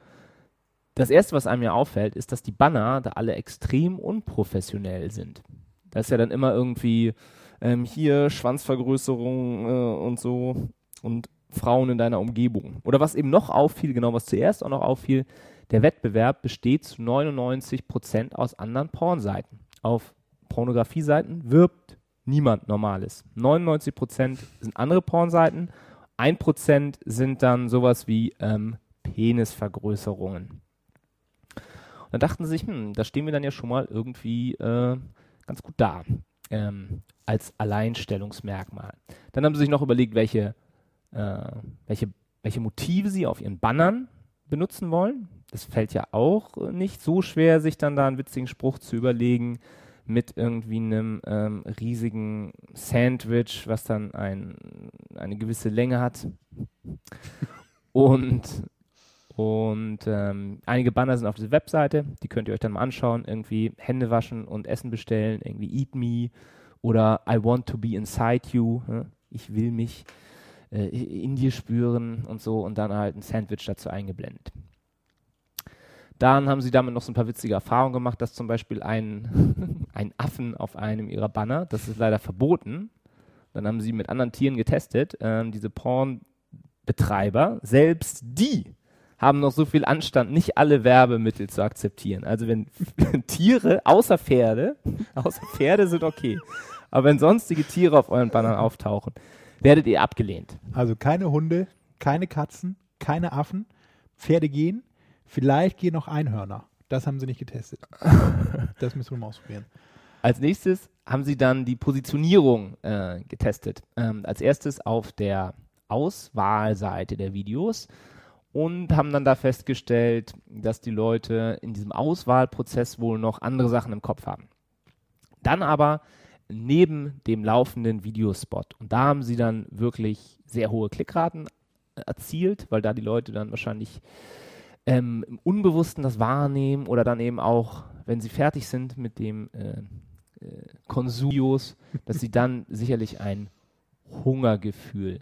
Das erste, was einem ja auffällt, ist, dass die Banner da alle extrem unprofessionell sind. Da ist ja dann immer irgendwie ähm, hier Schwanzvergrößerung äh, und so. Und Frauen in deiner Umgebung. Oder was eben noch auffiel, genau was zuerst auch noch auffiel, der Wettbewerb besteht zu 99% aus anderen Pornseiten. Auf Pornografie-Seiten wirbt niemand Normales. 99% sind andere Pornseiten, 1% sind dann sowas wie ähm, Penisvergrößerungen. Und dann dachten sie sich, hm, da stehen wir dann ja schon mal irgendwie äh, ganz gut da ähm, als Alleinstellungsmerkmal. Dann haben sie sich noch überlegt, welche, äh, welche, welche Motive sie auf ihren Bannern benutzen wollen. Das fällt ja auch nicht so schwer, sich dann da einen witzigen Spruch zu überlegen mit irgendwie einem ähm, riesigen Sandwich, was dann ein, eine gewisse Länge hat. Und, und ähm, einige Banner sind auf dieser Webseite, die könnt ihr euch dann mal anschauen. Irgendwie Hände waschen und Essen bestellen, irgendwie Eat Me oder I want to be inside you. Ne? Ich will mich äh, in dir spüren und so und dann halt ein Sandwich dazu eingeblendet. Dann haben sie damit noch so ein paar witzige Erfahrungen gemacht, dass zum Beispiel ein, ein Affen auf einem ihrer Banner, das ist leider verboten. Dann haben sie mit anderen Tieren getestet. Ähm, diese Pornbetreiber, selbst die haben noch so viel Anstand, nicht alle Werbemittel zu akzeptieren. Also wenn Tiere, außer Pferde, außer Pferde sind okay, aber wenn sonstige Tiere auf euren Bannern auftauchen, werdet ihr abgelehnt. Also keine Hunde, keine Katzen, keine Affen, Pferde gehen, vielleicht gehen noch Einhörner. Das haben sie nicht getestet. das müssen wir mal ausprobieren. Als nächstes haben sie dann die Positionierung äh, getestet. Ähm, als erstes auf der Auswahlseite der Videos und haben dann da festgestellt, dass die Leute in diesem Auswahlprozess wohl noch andere Sachen im Kopf haben. Dann aber neben dem laufenden Videospot. Und da haben sie dann wirklich sehr hohe Klickraten erzielt, weil da die Leute dann wahrscheinlich ähm, im Unbewussten das wahrnehmen oder dann eben auch, wenn sie fertig sind mit dem äh, äh, Konsumios, dass sie dann sicherlich ein Hungergefühl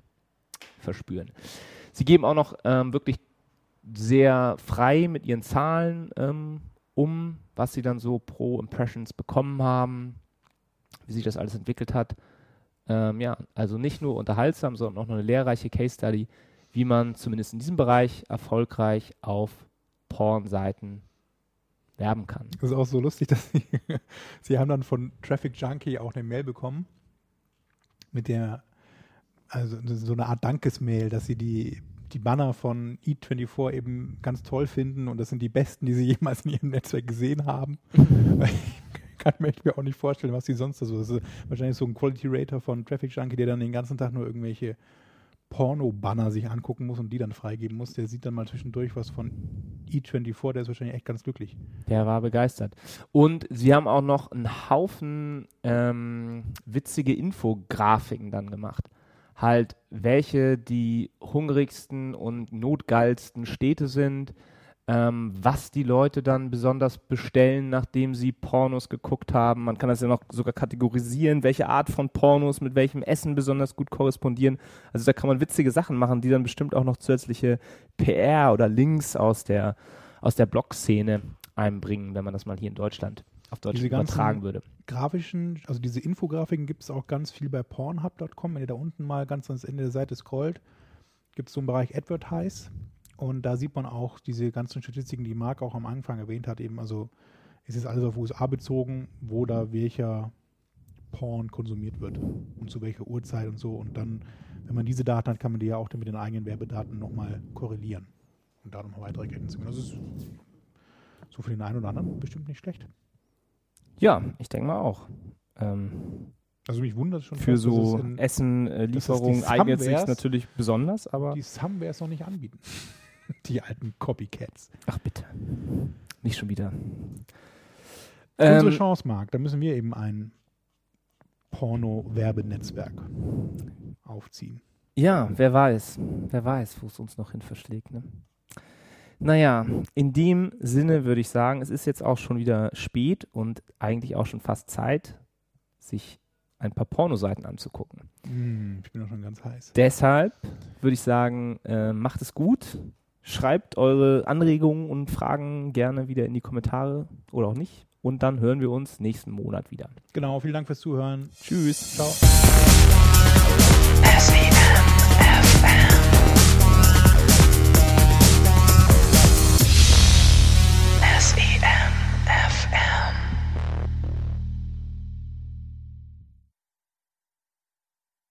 verspüren. Sie geben auch noch ähm, wirklich sehr frei mit ihren Zahlen ähm, um, was sie dann so pro Impressions bekommen haben, wie sich das alles entwickelt hat. Ähm, ja, also nicht nur unterhaltsam, sondern auch noch eine lehrreiche Case Study, wie man zumindest in diesem Bereich erfolgreich auf Pornseiten werben kann. Das ist auch so lustig, dass sie, sie haben dann von Traffic Junkie auch eine Mail bekommen mit der, also so eine Art Dankesmail, dass sie die, die Banner von E24 eben ganz toll finden und das sind die besten, die sie jemals in ihrem Netzwerk gesehen haben. ich kann mir auch nicht vorstellen, was sie sonst so. Das ist wahrscheinlich so ein Quality Rater von Traffic Junkie, der dann den ganzen Tag nur irgendwelche Porno-Banner sich angucken muss und die dann freigeben muss. Der sieht dann mal zwischendurch was von E24, der ist wahrscheinlich echt ganz glücklich. Der war begeistert. Und sie haben auch noch einen Haufen ähm, witzige Infografiken dann gemacht. Halt, welche die hungrigsten und notgeilsten Städte sind, ähm, was die Leute dann besonders bestellen, nachdem sie Pornos geguckt haben. Man kann das ja noch sogar kategorisieren, welche Art von Pornos mit welchem Essen besonders gut korrespondieren. Also da kann man witzige Sachen machen, die dann bestimmt auch noch zusätzliche PR oder Links aus der, aus der Blog-Szene einbringen, wenn man das mal hier in Deutschland auf Deutsch Diese übertragen würde. Grafischen, also diese Infografiken gibt es auch ganz viel bei pornhub.com. Wenn ihr da unten mal ganz ans Ende der Seite scrollt, gibt es so einen Bereich Advertise. Und da sieht man auch diese ganzen Statistiken, die Marc auch am Anfang erwähnt hat, eben, also es ist alles auf USA bezogen, wo da welcher Porn konsumiert wird und zu welcher Uhrzeit und so. Und dann, wenn man diese Daten hat, kann man die ja auch dann mit den eigenen Werbedaten nochmal korrelieren und da nochmal weitere Erkenntnisse gewinnen. Das ist so für den einen oder anderen bestimmt nicht schlecht. Ja, ich denke mal auch. Ähm, Also mich wundert schon, für so in, Essen-Lieferung die eignet sich natürlich besonders, aber die Somewheres noch nicht anbieten. die alten Copycats. ach bitte, nicht schon wieder. Unsere Ähm, Chance, Marc, da müssen wir eben ein Porno-Werbenetzwerk aufziehen. Ja, wer weiß. Wer weiß, wo es uns noch hin verschlägt. Ne? Naja, in dem Sinne würde ich sagen, es ist jetzt auch schon wieder spät und eigentlich auch schon fast Zeit, sich ein paar Pornoseiten anzugucken. Hm, ich bin doch schon ganz heiß. Deshalb würde ich sagen, äh, macht es gut. Schreibt eure Anregungen und Fragen gerne wieder in die Kommentare oder auch nicht. Und dann hören wir uns nächsten Monat wieder. Genau, vielen Dank fürs Zuhören. Tschüss. Ciao.